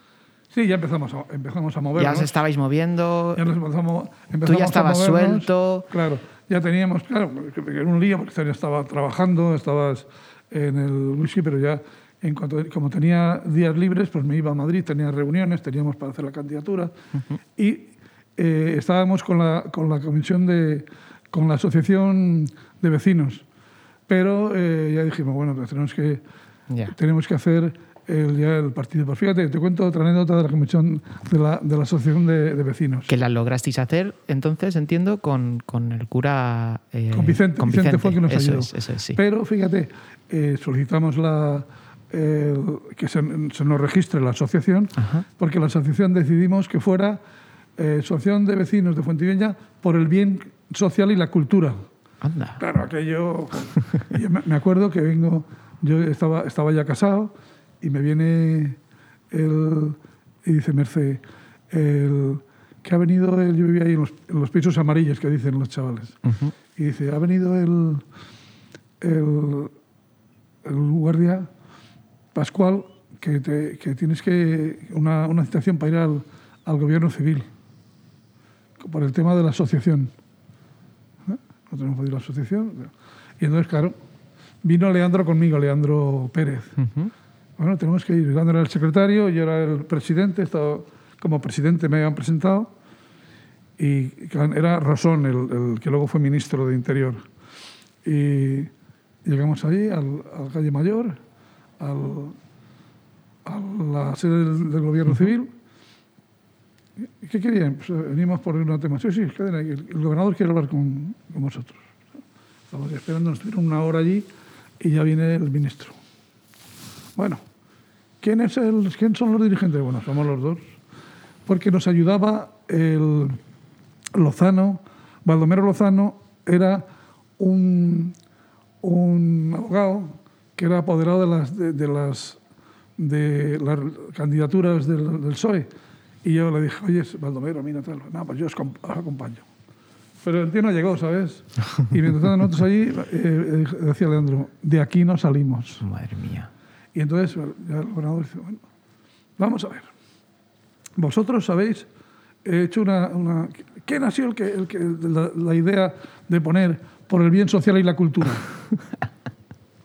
[SPEAKER 2] Sí, ya empezamos a, empezamos a
[SPEAKER 1] ya
[SPEAKER 2] movernos.
[SPEAKER 1] os estabais moviendo.
[SPEAKER 2] Ya nos empezamos,
[SPEAKER 1] Tú
[SPEAKER 2] empezamos
[SPEAKER 1] ya
[SPEAKER 2] a
[SPEAKER 1] estabas
[SPEAKER 2] movernos.
[SPEAKER 1] suelto.
[SPEAKER 2] Claro, ya teníamos, claro, era un lío porque ya estaba trabajando, estabas en el whisky, pero ya en cuanto, como tenía días libres, pues me iba a Madrid, tenía reuniones, teníamos para hacer la candidatura y eh, estábamos con la, con la comisión de, con la asociación de vecinos. Pero eh, ya dijimos, bueno, pues tenemos que,
[SPEAKER 1] Ya.
[SPEAKER 2] tenemos que hacer el, ya el partido. Pues fíjate, te cuento otra anécdota de la comisión de la, de la asociación de, de vecinos.
[SPEAKER 1] Que la lograsteis hacer, entonces, entiendo, con, con el cura. eh,
[SPEAKER 2] Con Vicente, Vicente fue el que nos
[SPEAKER 1] eso
[SPEAKER 2] ayudó.
[SPEAKER 1] Es, eso es, sí.
[SPEAKER 2] Pero fíjate, eh, solicitamos la, el- que se, se nos registre la asociación,
[SPEAKER 1] Ajá.
[SPEAKER 2] porque la asociación decidimos que fuera eh, Asociación de Vecinos de Fuentiveña por el bien social y la cultura.
[SPEAKER 1] Anda.
[SPEAKER 2] Claro, aquello. yo me acuerdo que vengo, yo estaba, estaba ya casado y me viene el. Y dice Merced, el, que ha venido, el, yo vivía ahí en los, en los pisos amarillos que dicen los chavales. Y dice, ha venido el, el, el guardia Pascual que, te- que tienes que una, una citación para ir al, al gobierno civil por el tema de la asociación. ¿Eh? No tenemos podido ir a la asociación. Y entonces, claro, vino Leandro conmigo, Leandro Pérez.
[SPEAKER 1] Ujú.
[SPEAKER 2] Bueno, tenemos que ir. Leandro era el secretario, yo era el presidente, estaba, como presidente me habían presentado. Y era Rosón, el, el que luego fue ministro de Interior. Y llegamos allí, al, a la calle Mayor, al- a la sede del, del gobierno civil. ¿Y ¿Qué querían? Pues, eh, venimos por un tema. Sí, sí, el gobernador quiere hablar con, con vosotros. Estamos esperando, nos estuvieron una hora allí y ya viene el ministro. Bueno, ¿quién, es el, ¿quién son los dirigentes? Bueno, somos los dos. Porque nos ayudaba el Lozano, Baldomero Lozano era un, un abogado que era apoderado de las, de, de las, de las candidaturas del, del PSOE. Y yo le dije, oye, Baldomero, mira tal. No, pues yo os, os acompaño. Pero el tío no llegó, ¿sabes? Y mientras tanto nosotros allí, eh, eh, decía Leandro, de aquí no salimos.
[SPEAKER 1] Madre mía.
[SPEAKER 2] Y entonces ya el gobernador dice, bueno, vamos a ver. Vosotros sabéis, he hecho una... una- ¿Quién ha sido el que, el que la, la idea de poner por el bien social y la cultura?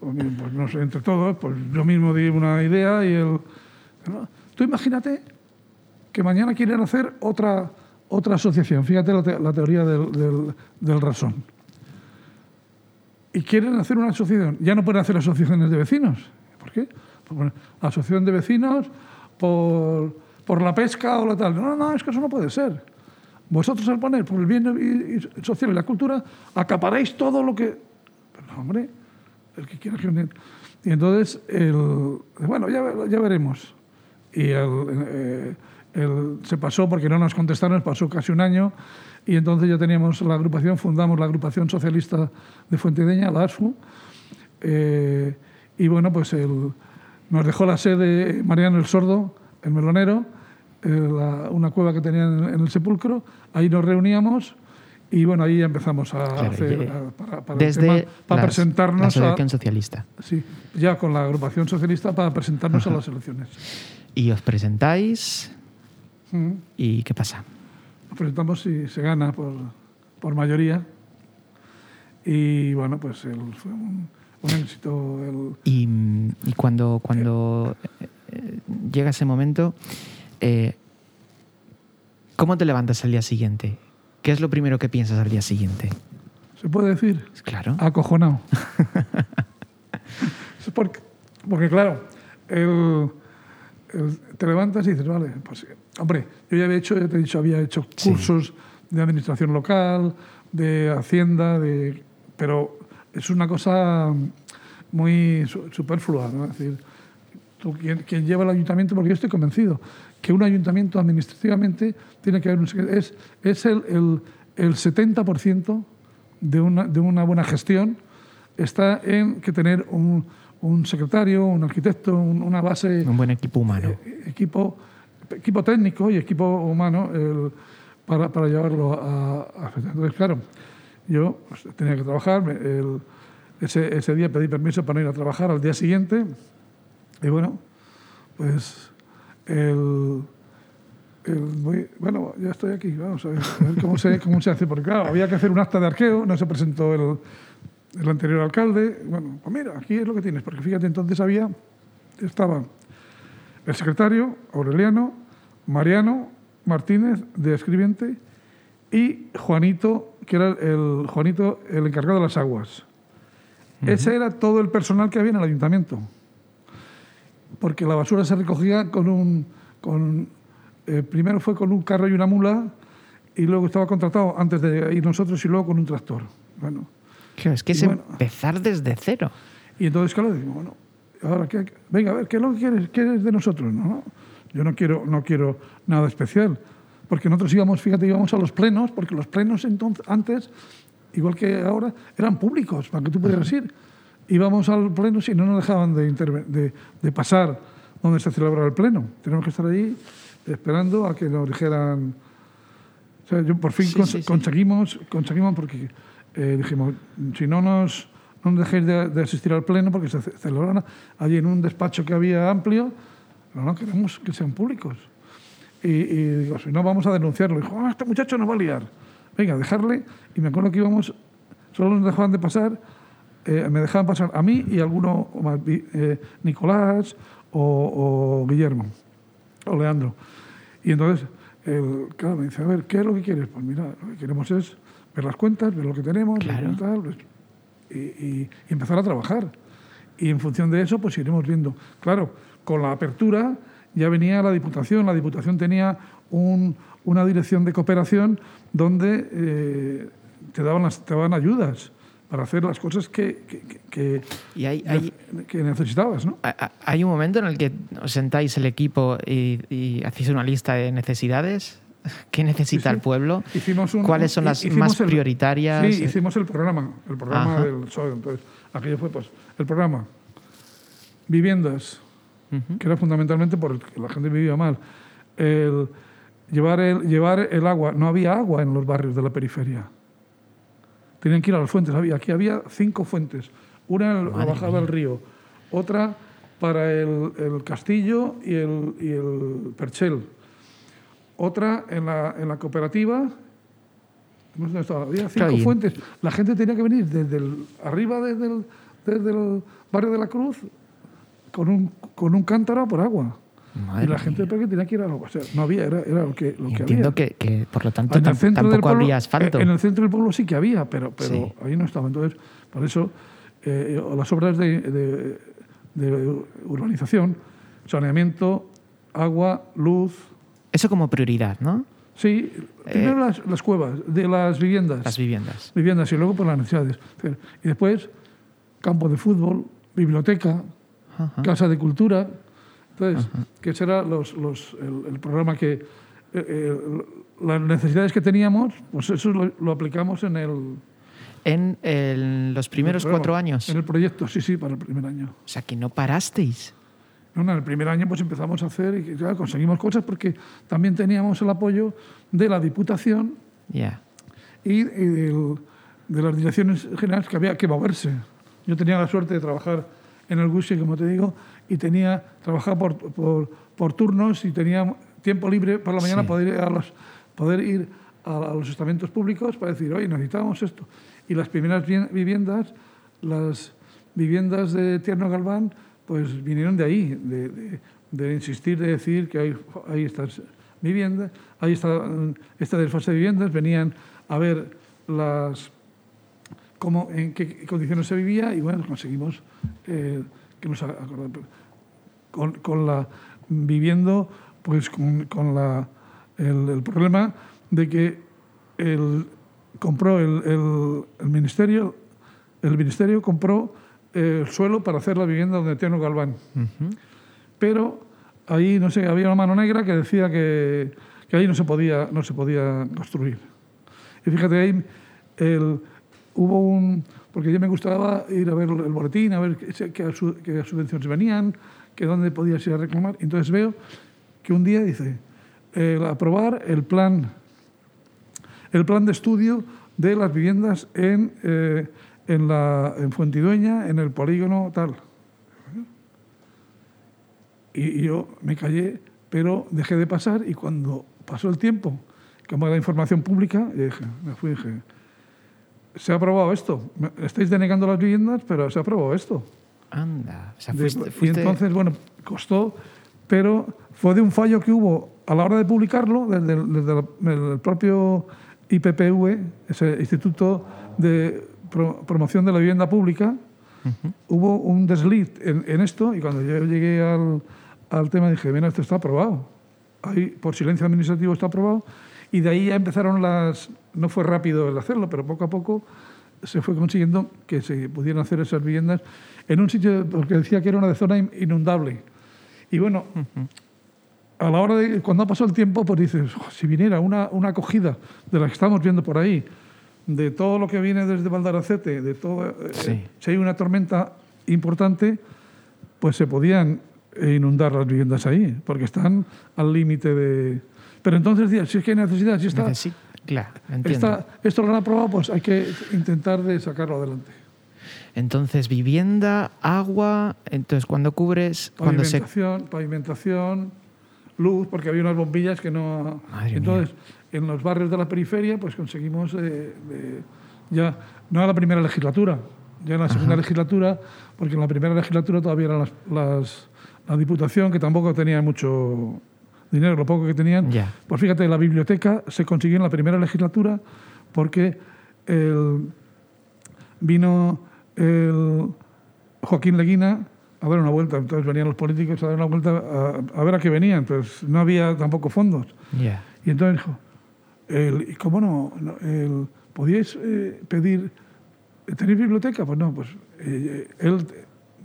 [SPEAKER 2] Pues, pues no sé, entre todos, pues yo mismo di una idea y el... Tú imagínate que mañana quieren hacer otra, otra asociación. Fíjate la, la teoría del, del, razón. Y quieren hacer una asociación. Ya no pueden hacer asociaciones de vecinos. ¿Por qué? Pues, asociación de vecinos por, por la pesca o la tal. No, no, es que eso no puede ser. Vosotros al poner por el bien social y la cultura, acaparáis todo lo que... Pero hombre, el que quiera que... Y entonces, el, bueno, ya, ya veremos. Y el, eh, el- se pasó, porque no nos contestaron, pasó casi un año, y entonces ya teníamos la agrupación, fundamos la agrupación socialista de Fuentideña, la ASFU, eh, y bueno, pues el, nos dejó la sede Mariano el Sordo, el melonero, eh, la- una cueva que tenían en, en el sepulcro, ahí nos reuníamos, y bueno, ahí ya empezamos a
[SPEAKER 1] Claro,
[SPEAKER 2] hacer, a- para, para el
[SPEAKER 1] Desde
[SPEAKER 2] tema, para
[SPEAKER 1] las-
[SPEAKER 2] presentarnos
[SPEAKER 1] la
[SPEAKER 2] a,
[SPEAKER 1] Asociación Socialista.
[SPEAKER 2] Sí, ya con la agrupación socialista para presentarnos a las elecciones.
[SPEAKER 1] Y os presentáis
[SPEAKER 2] Mm.
[SPEAKER 1] y ¿qué pasa?
[SPEAKER 2] Nos presentamos y se gana por, por mayoría. Y bueno, pues el- fue un, un éxito. El,
[SPEAKER 1] Y, y cuando, cuando eh, eh, llega ese momento, eh, ¿cómo te levantas al día siguiente? ¿Qué es lo primero que piensas al día siguiente?
[SPEAKER 2] ¿Se puede decir?
[SPEAKER 1] Claro.
[SPEAKER 2] Acojonado. Porque, porque, claro, el- el- te levantas y dices, vale, pues hombre, yo ya había hecho, ya te he dicho, había hecho
[SPEAKER 1] Sí.
[SPEAKER 2] cursos de administración local, de hacienda, de, pero es una cosa muy su- superflua, ¿no? Es decir, quien, quien lleva el ayuntamiento, porque yo estoy convencido que un ayuntamiento administrativamente tiene que haber un secre- es, es el, el, el 70% de una, de una buena gestión está en que tener un, un secretario, un arquitecto, un- una base,
[SPEAKER 1] Un buen equipo humano.
[SPEAKER 2] eh, equipo, equipo técnico y equipo humano el- para, para llevarlo a, a Entonces, claro, yo pues, tenía que trabajar. el- ese, ese día pedí permiso para no ir a trabajar al día siguiente. Y bueno, pues el, el- voy- bueno, ya estoy aquí, vamos a ver, a ver cómo, se, cómo se hace. Porque claro, había que hacer un acta de arqueo, no se presentó el, el anterior alcalde. Bueno, pues mira, aquí es lo que tienes, porque fíjate, entonces había, estaba el secretario, Aureliano, Mariano Martínez, de escribiente, y Juanito, que era el, Juanito, el encargado de las aguas. Ese era todo el personal que había en el ayuntamiento. Porque la basura se recogía con un. Con, eh, primero fue con un carro y una mula, y luego estaba contratado antes de ir nosotros, y luego con un tractor. Bueno,
[SPEAKER 1] Claro, es que es
[SPEAKER 2] bueno.
[SPEAKER 1] empezar desde cero.
[SPEAKER 2] y entonces, claro, digo, bueno, ahora, ¿qué, venga, a ver, ¿qué es lo que quieres, quieres de nosotros? No, no, yo no quiero, no quiero nada especial. porque nosotros íbamos, fíjate, íbamos a los plenos, porque los plenos entonces, antes, igual que ahora, eran públicos, para que tú pudieras ir. Íbamos al pleno y no nos dejaban de, de, de pasar donde se celebraba el pleno. Tenemos que estar allí esperando a que nos dijeran... O sea, yo por fin conseguimos, conseguimos porque eh, dijimos, si no nos, no nos dejéis de, asistir al pleno, porque se celebrará allí en un despacho que había amplio, no, no queremos que sean públicos. Y, digo, si no, vamos a denunciarlo. dijo, ah, este muchacho nos va a liar. Venga, dejarle. Y me acuerdo que íbamos, solo nos dejaban de pasar, eh, me dejaban pasar a mí y a alguno más, eh, Nicolás o, Guillermo o Leandro. Y entonces, el, claro, me dice, a ver, ¿qué es lo que quieres? Pues mira, lo que queremos es ver las cuentas, ver lo que tenemos, pues, y, empezar a trabajar. Y en función de eso, pues iremos viendo. Claro, con la apertura ya venía la Diputación. La Diputación tenía una dirección de cooperación donde eh, te, daban las, te daban ayudas para hacer las cosas que, que, que necesitabas. ¿no?
[SPEAKER 1] ¿Hay un momento en el que os sentáis el equipo y, hacéis una lista de necesidades? ¿Qué necesita el pueblo? ¿Cuáles son las más prioritarias?
[SPEAKER 2] Sí, hicimos el programa, el programa del. Entonces, aquello fue pues, el programa. Viviendas, que era fundamentalmente porque la gente vivía mal. El, llevar, el, llevar el agua. No había agua en los barrios de la periferia tenían que ir a las fuentes. Había, aquí había cinco fuentes. Una bajada del río, otra para el, el castillo y el, y el, Perchel, otra en la, en la cooperativa. Había cinco fuentes. La gente tenía que venir desde el, arriba, desde el, desde el barrio de la Cruz, con un, con un cántaro por agua y la gente de tenía que ir a lo, o sea, no había, era, era lo que, lo que
[SPEAKER 1] Entiendo
[SPEAKER 2] había.
[SPEAKER 1] Que, que, por lo tanto, tampoco habría asfalto.
[SPEAKER 2] En el centro del pueblo sí que había, pero, pero ahí no estaba. Entonces, por eso, eh, las obras de, de, urbanización, saneamiento, agua, luz.
[SPEAKER 1] Eso como prioridad, ¿no?
[SPEAKER 2] Sí, primero eh, las, las, cuevas, de las viviendas.
[SPEAKER 1] Las viviendas.
[SPEAKER 2] Viviendas y luego por las necesidades. Y después, campo de fútbol, biblioteca, casa de cultura entonces, que será los, los, el, programa que... Eh, eh, las necesidades que teníamos, pues eso lo, aplicamos en el...
[SPEAKER 1] En los primeros cuatro años.
[SPEAKER 2] En el proyecto, sí, sí, para el primer año.
[SPEAKER 1] O sea, que no parasteis.
[SPEAKER 2] No, no, en el primer año pues empezamos a hacer y ya conseguimos cosas porque también teníamos el apoyo de la Diputación y, de las direcciones generales que había que moverse. Yo tenía la suerte de trabajar en el GUSI, como te digo, y tenía, trabajaba por, por, por turnos y tenía tiempo libre por la mañana poder ir a los, poder ir a, los estamentos públicos para decir, oye, necesitábamos esto. Y las primeras viviendas, las viviendas de Tierno Galván, pues vinieron de ahí, de, de, insistir, de decir que hay, hay estas viviendas, hay esta, esta desfase de viviendas, venían a ver las cómo, en qué condiciones se vivía y bueno, conseguimos eh, que nos acordamos con, con la, viviendo pues con, con la, el, problema de que el, compró el, el, ministerio, el ministerio compró el suelo para hacer la vivienda de Teno Galván. Pero ahí, no sé, había una mano negra que decía que, que ahí no se, podía, no se podía construir. Y fíjate, ahí el, hubo un... Porque yo me gustaba ir a ver el boletín, a ver qué, qué, qué subvenciones venían, que dónde podías ir a reclamar. Entonces veo que un día dice, aprobar el plan, el plan de estudio de las viviendas en, eh, en, la, en Fuentidueña, en el polígono tal. Y, yo me callé, pero dejé de pasar y cuando pasó el tiempo, como la información pública, dije, me fui y dije, se ha aprobado esto. Estáis denegando las viviendas, pero se ha aprobado esto.
[SPEAKER 1] Anda.
[SPEAKER 2] Y entonces, bueno, costó, pero fue de un fallo que hubo a la hora de publicarlo, desde el, propio IPPV, ese Instituto de Promoción de la Vivienda Pública, hubo un desliz en, esto y cuando yo llegué al, al tema dije, mira, esto está aprobado. Ahí, por silencio administrativo está aprobado. Y de ahí ya empezaron las... No fue rápido el hacerlo, pero poco a poco se fue consiguiendo que se pudieran hacer esas viviendas en un sitio, porque decía que era una zona inundable. Y bueno, a la hora de, cuando ha pasado el tiempo, pues dices, "Oh, si viniera una, una acogida de la que estamos viendo por ahí, de todo lo que viene desde Valdaracete, de todo, eh,
[SPEAKER 1] Sí.
[SPEAKER 2] si hay una tormenta importante, pues se podían eh, inundar las viviendas ahí, porque están al límite de... Pero entonces decía, si es que hay necesidad, si está,
[SPEAKER 1] Necesi- claro, entiendo.
[SPEAKER 2] está- esto lo han aprobado, pues hay que intentar de sacarlo adelante.
[SPEAKER 1] Entonces, vivienda, agua, entonces cuando cubres, cuando se...
[SPEAKER 2] Pavimentación, pavimentación, luz, porque había unas bombillas que no...
[SPEAKER 1] Madre
[SPEAKER 2] Entonces, en los barrios de la periferia, pues conseguimos eh, eh, ya, no era la primera legislatura, ya en la segunda legislatura, porque en la primera legislatura todavía era las, las- la Diputación, que tampoco tenía mucho dinero, lo poco que tenían.
[SPEAKER 1] Ya.
[SPEAKER 2] Pues fíjate, la biblioteca se consiguió en la primera legislatura porque el, vino el Joaquín Leguina a dar una vuelta. Entonces venían los políticos a dar una vuelta a, a ver a qué venían. Pues no había tampoco fondos.
[SPEAKER 1] Ya.
[SPEAKER 2] Y entonces dijo, el, ¿y cómo no? No, el- ¿Podíais eh, pedir, ¿tenéis biblioteca? Pues no, pues eh, él,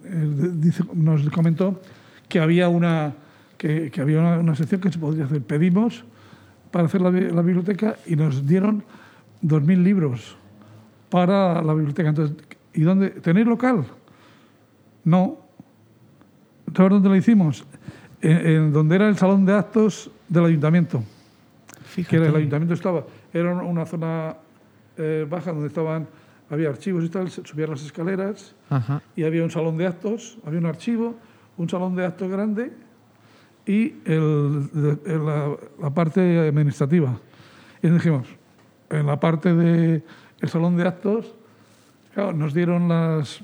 [SPEAKER 2] él dice- nos comentó que había una, que, que había una, una sección que se podría hacer. Pedimos para hacer la, bi- la biblioteca y nos dieron 2.000 libros para la biblioteca. Entonces, ¿y dónde? ¿Tenéis local? No. ¿Sabes dónde lo hicimos? En, en donde era el salón de actos del ayuntamiento que era el ayuntamiento estaba, era una zona eh, baja donde estaban, había archivos y tal, subían las escaleras
[SPEAKER 1] Ajá.
[SPEAKER 2] y había un salón de actos, había un archivo, un salón de actos grande y el- de- el- la, la parte administrativa. Y dijimos, en la parte del salón de actos, claro, nos dieron las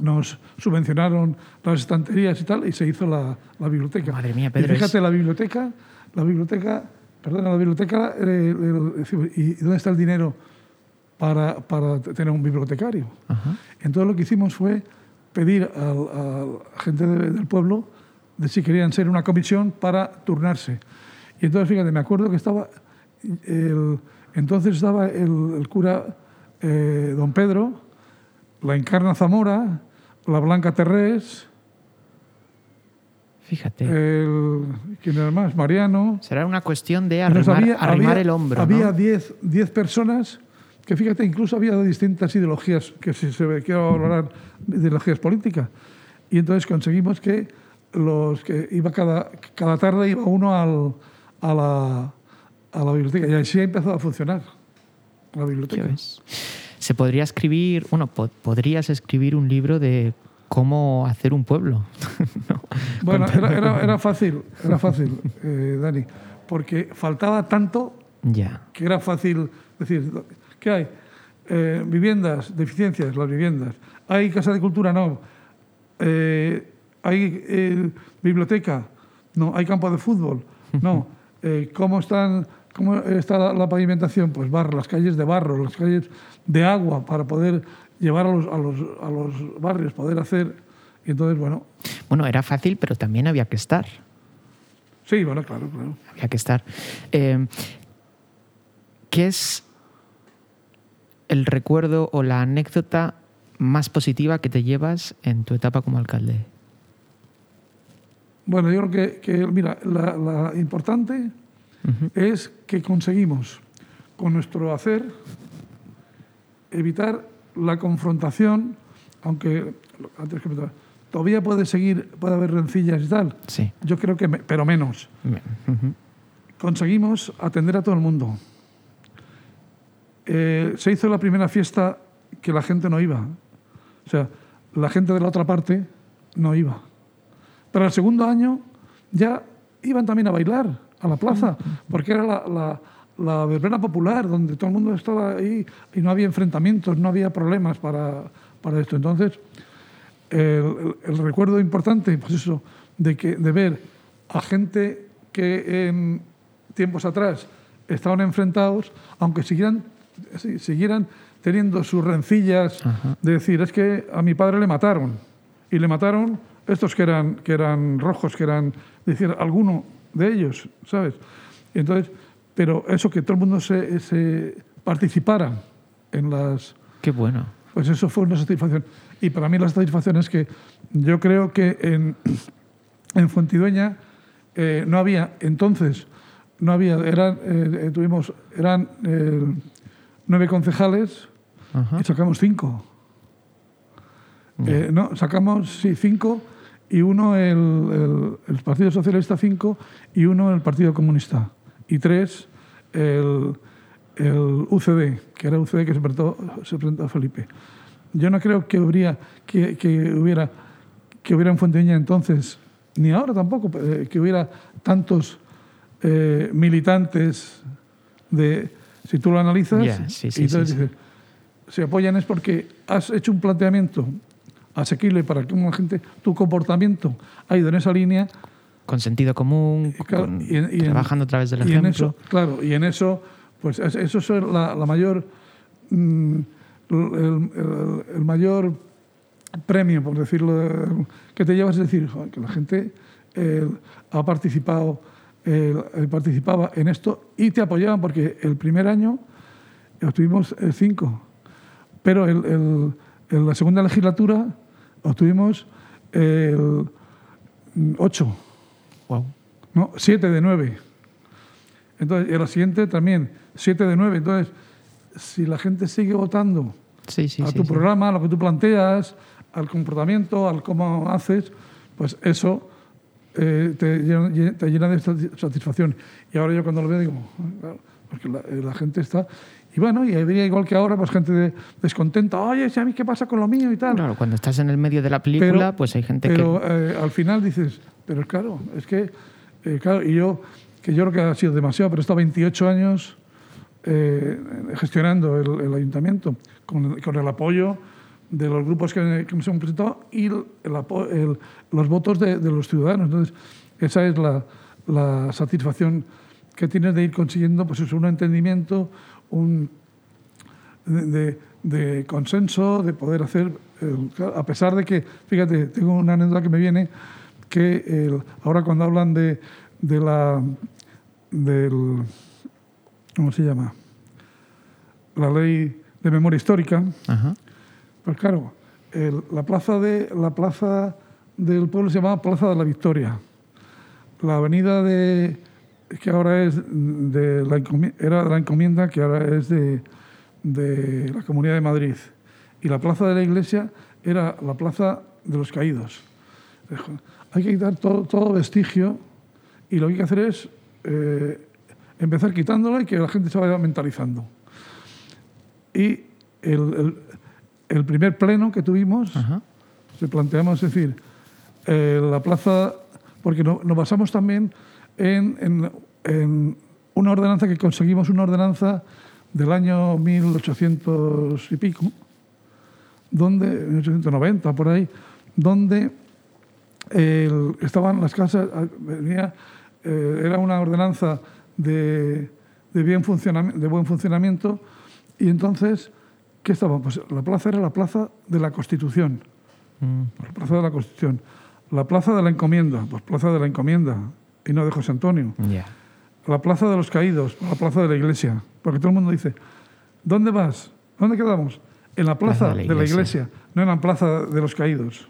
[SPEAKER 2] nos subvencionaron las estanterías y tal, y se hizo la, la biblioteca.
[SPEAKER 1] Madre mía,
[SPEAKER 2] Y
[SPEAKER 1] Pedro, es-
[SPEAKER 2] fíjate, la biblioteca, la biblioteca, perdona, la biblioteca, eh, decimos, ¿y dónde está el dinero para, para tener un bibliotecario?
[SPEAKER 1] Ajá.
[SPEAKER 2] Entonces lo que hicimos fue pedir al- a la gente de- del pueblo de si querían ser una comisión para turnarse. Y entonces, fíjate, me acuerdo que estaba, el- entonces estaba el, el cura eh, don Pedro, la Encarna Zamora, la Blanca Terrés,
[SPEAKER 1] Fíjate.
[SPEAKER 2] el, ¿quién era más? Mariano.
[SPEAKER 1] Será una cuestión de arrimar,
[SPEAKER 2] había-
[SPEAKER 1] arrimar
[SPEAKER 2] había-
[SPEAKER 1] el hombro,
[SPEAKER 2] Había
[SPEAKER 1] ¿no?
[SPEAKER 2] 10 10 personas que, fíjate, incluso había de distintas ideologías, que si se quiere hablar de ideologías políticas. Y entonces conseguimos que los que iba cada, cada tarde iba uno al, a, la, a la biblioteca. Y así empezó a funcionar la
[SPEAKER 1] ¿Qué
[SPEAKER 2] biblioteca.
[SPEAKER 1] ves? Se podría escribir, bueno, po- podrías escribir un libro de cómo hacer un pueblo. ¿no?
[SPEAKER 2] Bueno, era, era, era fácil, era fácil, eh, Dani, porque faltaba tanto que era fácil decir, ¿qué hay? Eh, viviendas, deficiencias, las viviendas. ¿Hay casa de cultura? No. Eh, ¿Hay eh, biblioteca? No. ¿Hay campo de fútbol? No. Eh, ¿Cómo, están, ¿Cómo está la, la pavimentación? Pues barro, las calles de barro, las calles de agua para poder llevar a los, a los, a los barrios, poder hacer... Y entonces, bueno,
[SPEAKER 1] Bueno, era fácil, pero también había que estar.
[SPEAKER 2] sí, bueno, claro, claro.
[SPEAKER 1] Había que estar. Eh, ¿Qué es el recuerdo o la anécdota más positiva que te llevas en tu etapa como alcalde?
[SPEAKER 2] Bueno, yo creo que, que, mira, la, la importante es que conseguimos con nuestro hacer evitar la confrontación, aunque antes que me- todavía puede seguir, puede haber rencillas y tal.
[SPEAKER 1] Sí.
[SPEAKER 2] Yo creo que, me- pero menos. Conseguimos atender a todo el mundo. Eh, se hizo la primera fiesta que la gente no iba. O sea, la gente de la otra parte no iba. Pero el segundo año ya iban también a bailar a la plaza, porque era la, la, la verbena popular, donde todo el mundo estaba ahí y no había enfrentamientos, no había problemas para, para esto. Entonces, el, el- el recuerdo importante, pues eso, de, que, de ver a gente que en tiempos atrás estaban enfrentados, aunque siguieran, si- siguieran teniendo sus rencillas, de decir, es que a mi padre le mataron, y le mataron estos que eran, que eran rojos, que eran, decir, alguno de ellos, ¿sabes? Entonces, pero eso que todo el mundo se, se participara en las,
[SPEAKER 1] Qué bueno.
[SPEAKER 2] pues eso fue una satisfacción. Y para mí la satisfacción es que yo creo que en, en Fuentidueña eh, no había, entonces, no había, eran, eh, eh, tuvimos, eran eh, nueve concejales
[SPEAKER 1] Ajá.
[SPEAKER 2] y sacamos cinco. No, sacamos, sí, cinco y uno el, el- el Partido Socialista cinco y uno el Partido Comunista. Y tres el, el UCD, que era UCD que se presentó, se presentó a Felipe. Yo no creo que hubiera, que, que hubiera, que hubiera en Fuenteña entonces, ni ahora tampoco, eh, que hubiera tantos eh, militantes de, si tú lo analizas,
[SPEAKER 1] Ya, sí, sí,
[SPEAKER 2] y entonces
[SPEAKER 1] sí.
[SPEAKER 2] dices, se apoyan es porque has hecho un planteamiento asequible para que una gente, tu comportamiento ha ido en esa línea.
[SPEAKER 1] Con sentido común,
[SPEAKER 2] y claro,
[SPEAKER 1] con-
[SPEAKER 2] y en- y en-
[SPEAKER 1] trabajando a través del
[SPEAKER 2] y en
[SPEAKER 1] ejemplo.
[SPEAKER 2] eso, claro, y en eso, pues es- eso es la, la mayor, mm, el, el- el mayor premio, por decirlo, que te llevas, es decir, que la gente eh, ha participado, eh, participaba en esto y te apoyaban porque el primer año obtuvimos eh, cinco, pero en la segunda legislatura obtuvimos el mm, ocho.
[SPEAKER 1] Wow.
[SPEAKER 2] No, 7 de 9. Entonces, y la siguiente también, 7 de 9. Entonces, si la gente sigue votando
[SPEAKER 1] Sí, sí,
[SPEAKER 2] a tu
[SPEAKER 1] sí.
[SPEAKER 2] programa, a lo que tú planteas, al comportamiento, al cómo haces, pues eso eh, te, llena, te llena de sati- satisfacción. Y ahora yo cuando lo veo digo, "Ah, porque la, eh, la gente está... Y bueno, y habría igual que ahora, pues gente de- descontenta, oye, ¿y a mí qué pasa con lo mío y tal?
[SPEAKER 1] Claro, cuando estás en el medio de la película, pues hay gente
[SPEAKER 2] pero,
[SPEAKER 1] que...
[SPEAKER 2] eh, al final dices, pero claro, es que, eh, claro, y yo, que yo creo que ha sido demasiado, pero he estado 28 años eh, gestionando el, el ayuntamiento con con el apoyo de los grupos que, que nos hemos presentado y el, el- los votos de, de los ciudadanos. Entonces, esa es la, la satisfacción que tienes de ir consiguiendo pues eso, un entendimiento, un, de, consenso, de poder hacer, a pesar de que, fíjate, tengo una anécdota que me viene, que ahora cuando hablan de, de la, del, ¿cómo se llama? La ley de memoria histórica,
[SPEAKER 1] Ajá.
[SPEAKER 2] pues claro, el- la, plaza de, la plaza del pueblo se llamaba Plaza de la Victoria. La avenida de, que ahora es de la era de la encomienda, que ahora es de, de la Comunidad de Madrid. Y la plaza de la iglesia era la plaza de los caídos. Hay que quitar todo, todo vestigio y lo que hay que hacer es eh, empezar quitándolo y que la gente se vaya mentalizando. Y el, el- el primer pleno que tuvimos,
[SPEAKER 1] Ajá.
[SPEAKER 2] se planteamos, es decir, eh, la plaza, porque no- nos basamos también en, en- en una ordenanza que conseguimos, una ordenanza del año 1800 y pico, donde, 1890, por ahí, donde el- estaban las casas, ah, venía, eh, era una ordenanza de, de, bien de buen funcionamiento, y entonces, ¿qué estaba? Pues la plaza era la plaza de la Constitución.
[SPEAKER 1] Mm,
[SPEAKER 2] La plaza de la Constitución. La plaza de la Encomienda, pues plaza de la Encomienda, y no de José Antonio.
[SPEAKER 1] Ya.
[SPEAKER 2] La plaza de los caídos, la plaza de la iglesia. Porque todo el mundo dice, ¿dónde vas? ¿Dónde quedamos? En la plaza, de, la iglesia, no en la plaza de los caídos.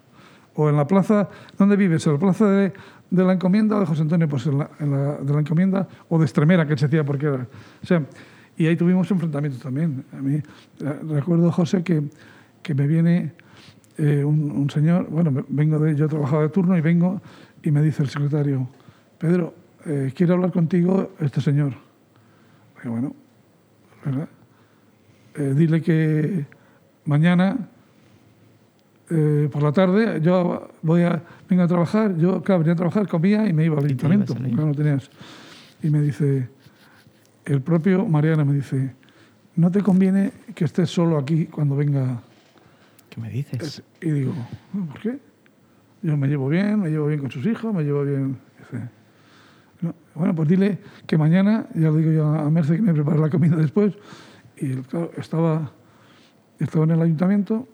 [SPEAKER 2] O en la plaza, ¿dónde vives? ¿En la plaza de, de la encomienda o de José Antonio? Pues en la, en la de la encomienda o de Estremera, que se decía porque era. O sea, y ahí tuvimos enfrentamientos también. A mí, eh, recuerdo, José, que, que me viene eh, un, un señor, bueno, vengo de, yo trabajaba de turno y vengo y me dice el secretario, Pedro, eh, quiere hablar contigo este señor. Digo, bueno, ¿verdad? Eh, dile que mañana eh, por la tarde yo voy a vengo a trabajar, yo claro, venía a trabajar, comía y me iba al ayuntamiento, porque no tenías. Y me dice, el propio Mariana me dice, no te conviene que estés solo aquí cuando venga
[SPEAKER 1] ¿Qué me dices?
[SPEAKER 2] es- Y digo, "¿No? ¿por qué? Yo me llevo bien, me llevo bien con sus hijos, me llevo bien. Dice, "No, bueno, pues dile que mañana, ya le digo yo a Merce que me prepare la comida después. Y claro, estaba, estaba en el ayuntamiento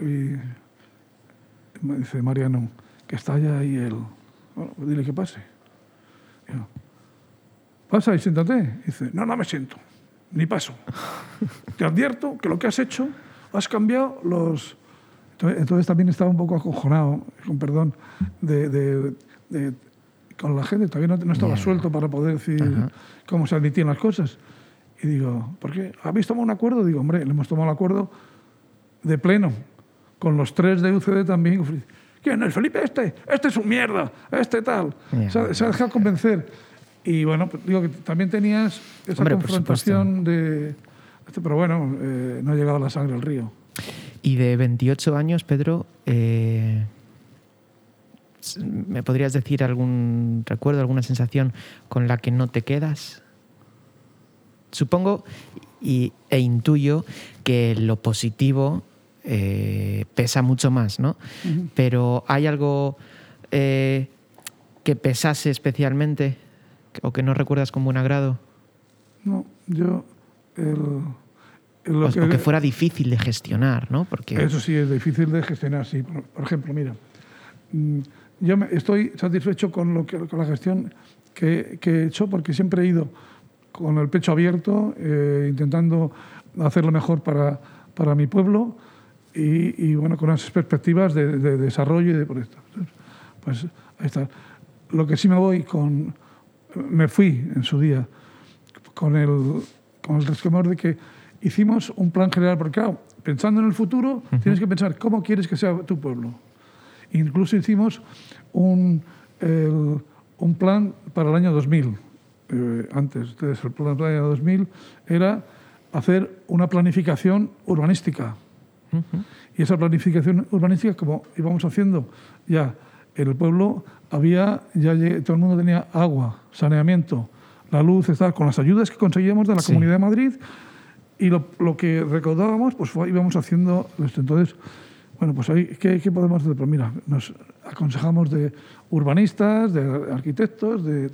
[SPEAKER 2] y me dice Mariano, que está allá ahí él. Bueno, pues dile que pase. Y yo, Pasa y siéntate. Dice, no, no me siento, ni paso. Te advierto que lo que has hecho, has cambiado los... Entonces, entonces también estaba un poco acojonado, con perdón, de, de- de con la gente, todavía no, no estaba
[SPEAKER 1] Ya.
[SPEAKER 2] suelto para poder decir
[SPEAKER 1] Ajá.
[SPEAKER 2] cómo se admitían las cosas. Y digo, ¿por qué? ¿Habéis tomado un acuerdo? Digo, hombre, le hemos tomado el acuerdo de pleno, con los tres de UCD también. ¿Quién es Felipe este? Este es un mierda, este tal. Se, ha- se ha dejado convencer. Y bueno, pues digo que también tenías esa
[SPEAKER 1] Hombre,
[SPEAKER 2] confrontación de... este, Pero bueno, eh, no ha llegado la sangre al río.
[SPEAKER 1] Y de 28 años, Pedro, eh, ¿me podrías decir algún recuerdo, alguna sensación con la que no te quedas? Supongo y, e intuyo que lo positivo eh, pesa mucho más, ¿no? Pero ¿hay algo eh, que pesase especialmente o que no recuerdas con buen agrado?
[SPEAKER 2] No, yo... El, lo
[SPEAKER 1] o que fuera difícil de gestionar, ¿no? Porque
[SPEAKER 2] Eso sí es difícil de gestionar, sí. Por, por ejemplo, mira, mm, yo me- estoy satisfecho con, lo que, con la gestión que, que he hecho porque siempre he ido con el pecho abierto, eh, intentando hacer lo mejor para, para mi pueblo y, y, bueno, con unas perspectivas de, de desarrollo y de proyecto. Pues ahí está. Lo que sí me voy con... Me fui en su día con el, con el resquemor de que hicimos un plan general, porque claro, pensando en el futuro, tienes que pensar cómo quieres que sea tu pueblo. Incluso hicimos un, el- un plan para el año 2000. eh, antes, entonces el plan para el año 2000 era hacer una planificación urbanística. Y esa planificación urbanística, como íbamos haciendo ya en el pueblo, había, ya todo el mundo tenía agua, saneamiento, la luz, tal, con las ayudas que conseguíamos de la
[SPEAKER 1] Sí.
[SPEAKER 2] Comunidad de Madrid y lo, lo que recaudábamos, pues fue- íbamos haciendo. Entonces, bueno, pues ahí, ¿qué, podemos hacer? Pues mira, nos aconsejamos de urbanistas, de arquitectos, de.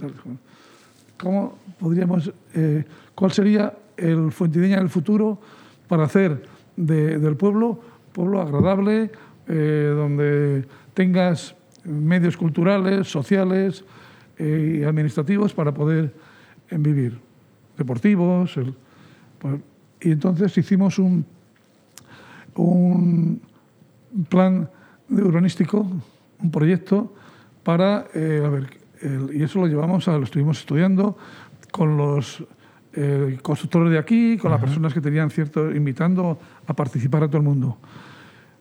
[SPEAKER 2] ¿Cómo podríamos, eh, cuál sería el Fuentideña del futuro para hacer de- del pueblo pueblo agradable, eh, donde tengas medios culturales, sociales eh, y administrativos para poder vivir, deportivos. pues, y entonces hicimos un, un plan urbanístico, un proyecto para, eh, a ver, el- y eso lo llevamos a, lo estuvimos estudiando con los eh, constructores de aquí, con las personas que tenían cierto, invitando a participar a todo el mundo.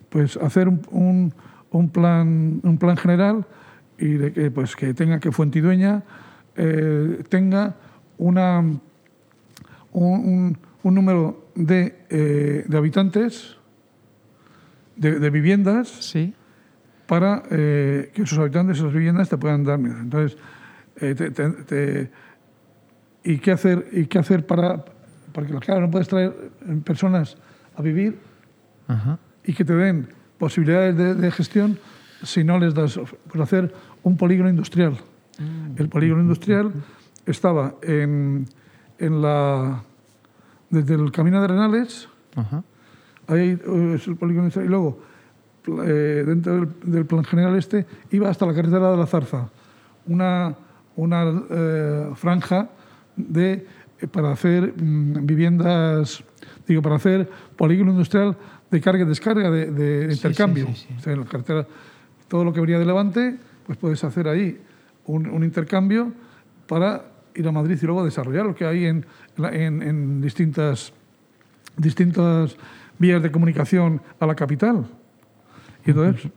[SPEAKER 2] Pues hacer un, un- un plan, un plan general y de que, pues, que tenga que Fuentidueña eh, tenga una, un, número de, eh, de habitantes, de, de viviendas,
[SPEAKER 1] sí.
[SPEAKER 2] para eh, que sus habitantes, esas viviendas, te puedan dar miedo. Entonces, eh, te- te- te- ¿y qué hacer, y qué hacer para...? Porque, claro, no puedes traer eh, personas a vivir
[SPEAKER 1] Ajá.
[SPEAKER 2] y que te den posibilidades de, de gestión si no les das... Pues hacer un polígono industrial. El polígono industrial estaba en, en la... Desde el Camino de Arenales,
[SPEAKER 1] Ajá.
[SPEAKER 2] Ahí eh, es el polígono industrial. Y luego, eh, dentro del, del plan general este, iba hasta la carretera de la Zarza. Una, una eh, franja de, para hacer mm, viviendas, digo, para hacer polígono industrial de carga y descarga, de, de
[SPEAKER 1] Sí,
[SPEAKER 2] intercambio.
[SPEAKER 1] sí, sí, sí.
[SPEAKER 2] O sea, en la carretera, todo lo que venía de Levante, pues puedes hacer ahí un, un intercambio para ir a Madrid y luego desarrollar lo que hay en, en, en distintas distintas vías de comunicación a la capital. Y entonces,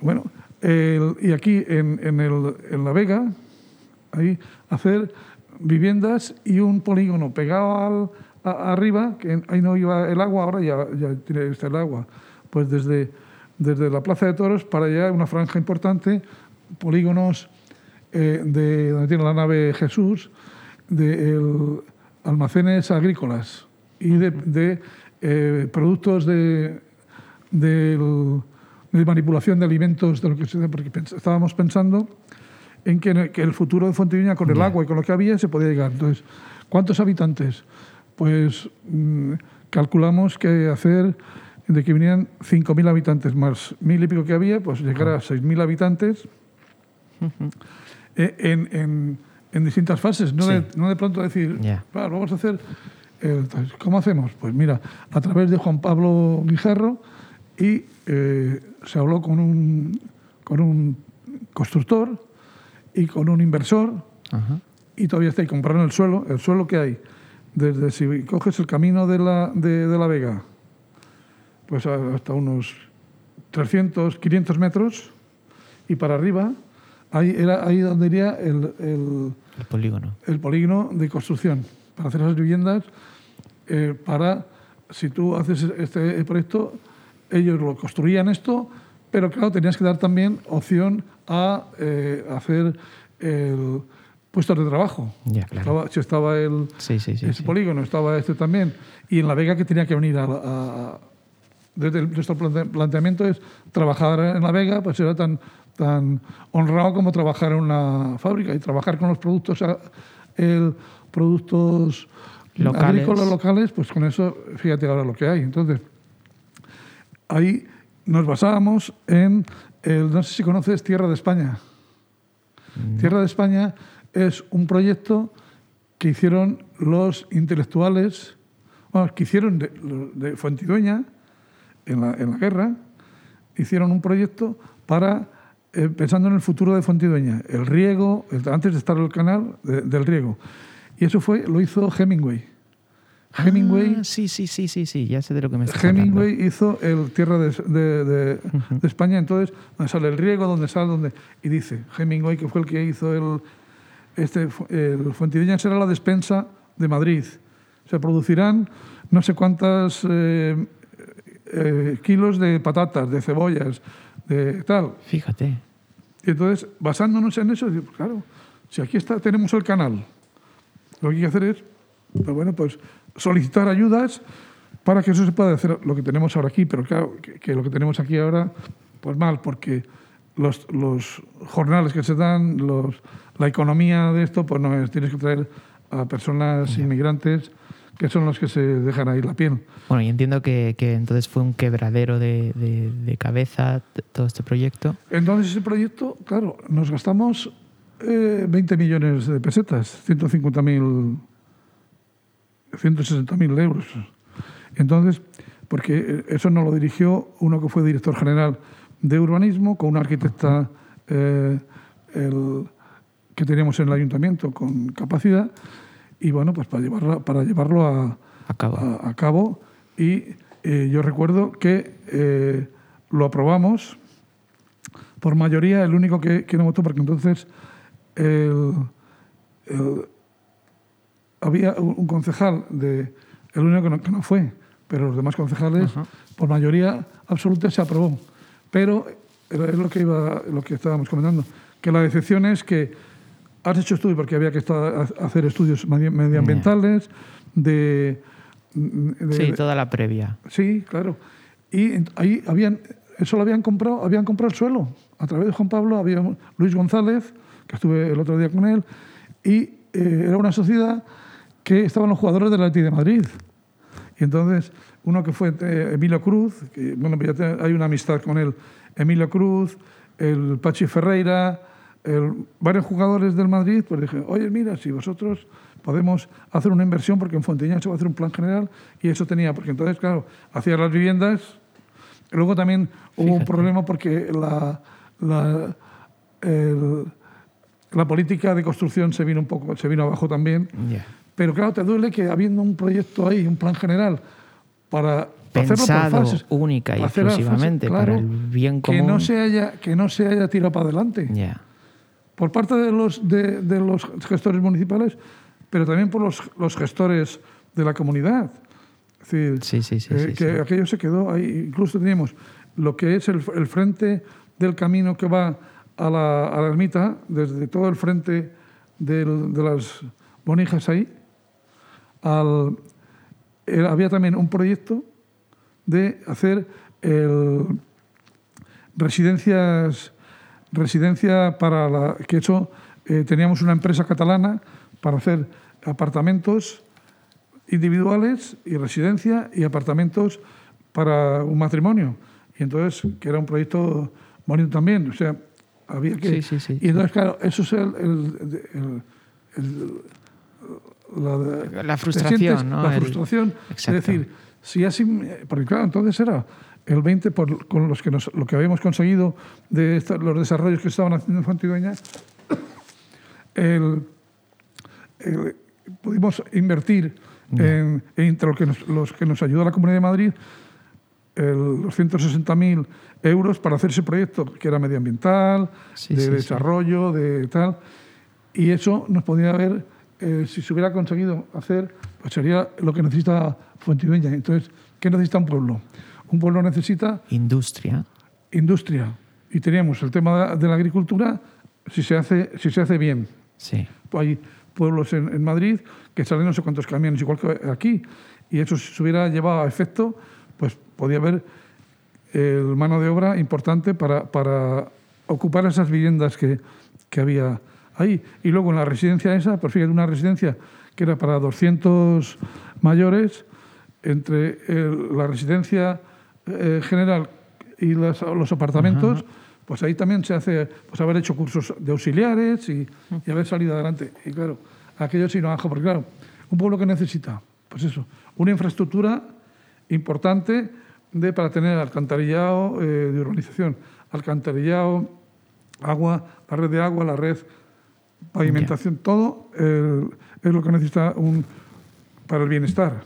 [SPEAKER 2] bueno, el- y aquí en, en, el, en La Vega, ahí hacer viviendas y un polígono pegado al, a- arriba, que ahí no iba el agua, ahora ya, ya tiene está el agua, pues desde, desde la Plaza de Toros para allá una franja importante, polígonos eh, de donde tiene la nave Jesús, de el- almacenes agrícolas y de, de, eh, productos de, de manipulación de alimentos, de lo que porque estábamos pensando en que, en el- que el futuro de Fontiviña con el agua y con lo que había se podía llegar. Entonces, ¿cuántos habitantes? Pues mm, calculamos que hacer de que vinieran 5.000 habitantes más mil y pico que había, pues llegar a 6.000 habitantes eh, en, en- en distintas fases, no, de,
[SPEAKER 1] Sí.
[SPEAKER 2] no de pronto decir. "Claro, vamos a hacer... eh, entonces, ¿Cómo hacemos? Pues mira, a través de Juan Pablo Guijarro y eh, se habló con un, con un constructor y con un inversor, y todavía está ahí, compraron el suelo, el suelo que hay, desde si coges el camino de la, de, de la Vega, pues hasta unos 300, 500 metros, y para arriba, ahí era ahí donde iría el, el,
[SPEAKER 1] El polígono.
[SPEAKER 2] el polígono de construcción para hacer esas viviendas eh, para si tú haces este proyecto ellos lo construían esto pero claro tenías que dar también opción a eh, hacer el puestos de trabajo
[SPEAKER 1] Ya, claro.
[SPEAKER 2] estaba, si estaba el
[SPEAKER 1] Sí, sí, sí.
[SPEAKER 2] ese polígono estaba este también y en la Vega que tenía que venir a, a- desde el- nuestro plante- planteamiento es trabajar en la Vega pues era tan tan honrado como trabajar en una fábrica y trabajar con los productos el productos
[SPEAKER 1] Locales.
[SPEAKER 2] agrícolas locales pues con eso fíjate ahora lo que hay entonces ahí nos basábamos en el, no sé si conoces Tierra de España Tierra de España es un proyecto que hicieron los intelectuales, bueno, que hicieron de, de Fuentidueña en la, en la guerra, hicieron un proyecto para, eh, pensando en el futuro de Fuentidueña, el riego, el- antes de estar el canal de- del riego. Y eso fue, lo hizo Hemingway. Hemingway,
[SPEAKER 1] Ah, sí, sí, sí, sí, sí, ya sé de lo que me estás
[SPEAKER 2] Hemingway
[SPEAKER 1] hablando.
[SPEAKER 2] hizo el Tierra de, de- de- de España, entonces, donde sale el riego, donde sale, donde... Y dice, Hemingway, que fue el que hizo el... Este, el Fuentidueña será la despensa de Madrid. Se producirán no sé cuántas eh, eh, kilos de patatas, de cebollas, de tal.
[SPEAKER 1] Fíjate.
[SPEAKER 2] Y entonces, basándonos en eso, claro, si aquí está, tenemos el canal, lo que hay que hacer es, pues bueno, pues solicitar ayudas para que eso se pueda hacer lo que tenemos ahora aquí, pero claro, que, que lo que tenemos aquí ahora, pues mal, porque los, los jornales que se dan, los, la economía de esto, pues no es, tienes que traer a personas inmigrantes que son los que se dejan ahí la piel.
[SPEAKER 1] Bueno, y entiendo que, que entonces fue un quebradero de, de- de cabeza todo este proyecto.
[SPEAKER 2] Entonces ese proyecto, claro, nos gastamos eh, 20 millones de pesetas, 150.000, 160.000 euros. Entonces, porque eh, eso nos lo dirigió uno que fue director general de urbanismo, con una arquitecta eh, el- que teníamos en el ayuntamiento con capacidad, y bueno, pues para llevarlo, para llevarlo a,
[SPEAKER 1] A cabo.
[SPEAKER 2] a, a cabo. Y eh, yo recuerdo que lo aprobamos por mayoría, el único que, que no votó, porque entonces el- el- había un concejal, de, el único que no, que no fue, pero los demás concejales, por mayoría absoluta, se aprobó. Pero es lo que, iba, lo que estábamos comentando, que la decepción es que has hecho estudios, porque había que estar- hacer estudios medi- medioambientales, de, de-
[SPEAKER 1] Sí, toda la previa.
[SPEAKER 2] Sí, claro. Y ahí habían, eso lo habían comprado, habían comprado el suelo. A través de Juan Pablo había Luis González, que estuve el otro día con él, y eh, era una sociedad que estaban los jugadores del Atleti de Madrid. Y entonces, uno que fue eh, Emilio Cruz, que bueno, ya te- hay una amistad con él, Emilio Cruz, el Pachi Ferreira, el- varios jugadores del Madrid, pues dije, oye, mira, si vosotros podemos hacer una inversión, porque en Fonteña se va a hacer un plan general, y eso tenía, porque entonces, claro, hacía las viviendas, luego también hubo un problema porque la, la, el- la política de construcción se vino un poco, se vino abajo también, pero claro, te duele que habiendo un proyecto ahí, un plan general, para hacerlo
[SPEAKER 1] Pensado
[SPEAKER 2] fases,
[SPEAKER 1] única y
[SPEAKER 2] para hacer las fases,
[SPEAKER 1] exclusivamente para
[SPEAKER 2] claro,
[SPEAKER 1] el bien
[SPEAKER 2] que
[SPEAKER 1] común.
[SPEAKER 2] no se haya que no se haya tirado para adelante
[SPEAKER 1] Ya.
[SPEAKER 2] por parte de los de, de los gestores municipales, pero también por los, los gestores de la comunidad. Es decir,
[SPEAKER 1] Sí, sí, sí,
[SPEAKER 2] eh, que aquello se quedó ahí. Incluso teníamos lo que es el, el frente del camino que va a la, ermita, desde todo el frente de las bonijas ahí. era- había también un proyecto de hacer el, residencias residencia para la que eso eh, teníamos una empresa catalana para hacer apartamentos individuales y residencia y apartamentos para un matrimonio y entonces que era un proyecto bonito también o sea había que
[SPEAKER 1] Sí, sí, sí,
[SPEAKER 2] y entonces claro eso es el, el- el- el- la,
[SPEAKER 1] frustración,
[SPEAKER 2] sientes
[SPEAKER 1] ¿no?
[SPEAKER 2] la frustración es decir si así porque claro entonces era el 20 por, con los que nos, lo que habíamos conseguido de esta- los desarrollos que estaban haciendo en Fontidueña el, el- pudimos invertir en, entre lo que nos, los que nos ayudó la Comunidad de Madrid los 160.000 euros para hacer ese proyecto que era medioambiental,
[SPEAKER 1] Sí,
[SPEAKER 2] de
[SPEAKER 1] sí, sí.
[SPEAKER 2] desarrollo, de tal. Y eso nos podía haber, eh, si se hubiera conseguido hacer, pues sería lo que necesita Fuentidueña. Entonces, ¿qué necesita un pueblo? Un pueblo necesita
[SPEAKER 1] Industria.
[SPEAKER 2] industria. Y teníamos el tema de- la agricultura, si se hace, si se hace bien.
[SPEAKER 1] Sí.
[SPEAKER 2] Hay pueblos en, en Madrid que salen no sé cuántos camiones, igual que aquí. Y eso se hubiera llevado a efecto, pues podía haber el mano de obra importante para, para ocupar esas viviendas que, que había ahí. Y luego en la residencia esa, pues fíjate, una residencia que era para 200 mayores, entre el- la residencia eh, general y las- los apartamentos, pues ahí también se hace, pues haber hecho cursos de auxiliares y, y haber salido adelante. Y claro, aquello sí no bajo, porque claro, un pueblo que necesita, pues eso, una infraestructura importante de, para tener alcantarillado eh, de urbanización, alcantarillado, agua, la red de agua, la red pavimentación, todo eh, es lo que necesita un, para el bienestar.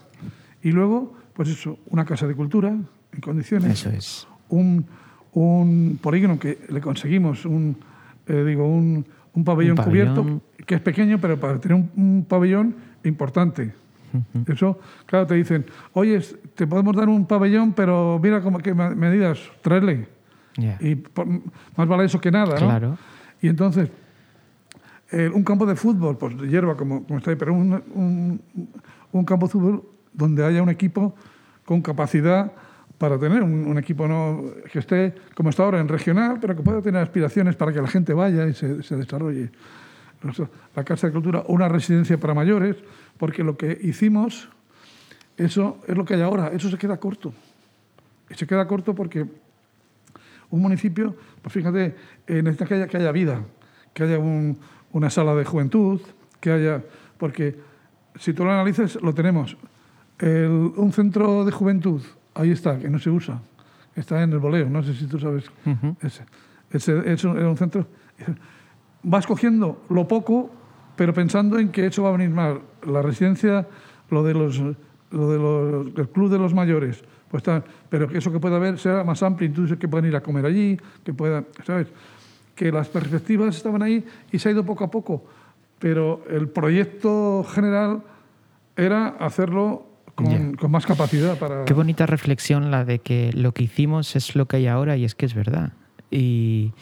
[SPEAKER 2] Y luego, pues eso, una casa de cultura en condiciones,
[SPEAKER 1] Eso es.
[SPEAKER 2] un, un polígono que le conseguimos, un, eh, digo, un, un pabellón
[SPEAKER 1] Un
[SPEAKER 2] cubierto, que es pequeño, pero para tener un, un pabellón importante. Eso, claro, te dicen, oye, te podemos dar un pabellón, pero mira cómo, qué me- medidas, tráele.
[SPEAKER 1] Ya.
[SPEAKER 2] Y por- más vale eso que nada, ¿no?
[SPEAKER 1] Claro.
[SPEAKER 2] Y entonces, eh, un campo de fútbol, pues de hierba, como, como está ahí, pero un, un- un campo de fútbol donde haya un equipo con capacidad para tener un, un equipo no, que esté, como está ahora, en regional, pero que pueda tener aspiraciones para que la gente vaya y se, se desarrolle. La Casa de Cultura, una residencia para mayores, porque lo que hicimos, eso es lo que hay ahora, eso se queda corto. Se queda corto porque un municipio, pues fíjate, eh, necesita que haya, que haya vida, que haya un- una sala de juventud, que haya. Porque si tú lo analizas, lo tenemos. El- un centro de juventud, ahí está, que no se usa. Está en el boleo, no sé si tú sabes. Ese, ese, es un centro. Vas cogiendo lo poco, pero pensando en que eso va a venir mal. La residencia, lo de los, lo de los, el club de los mayores, pues está, pero que eso que pueda haber sea más amplio, incluso que puedan ir a comer allí, que puedan, ¿sabes? Que las perspectivas estaban ahí y se ha ido poco a poco, pero el proyecto general era hacerlo con, con más capacidad para...
[SPEAKER 1] Qué bonita reflexión la de que lo que hicimos es lo que hay ahora y es que es verdad. Y,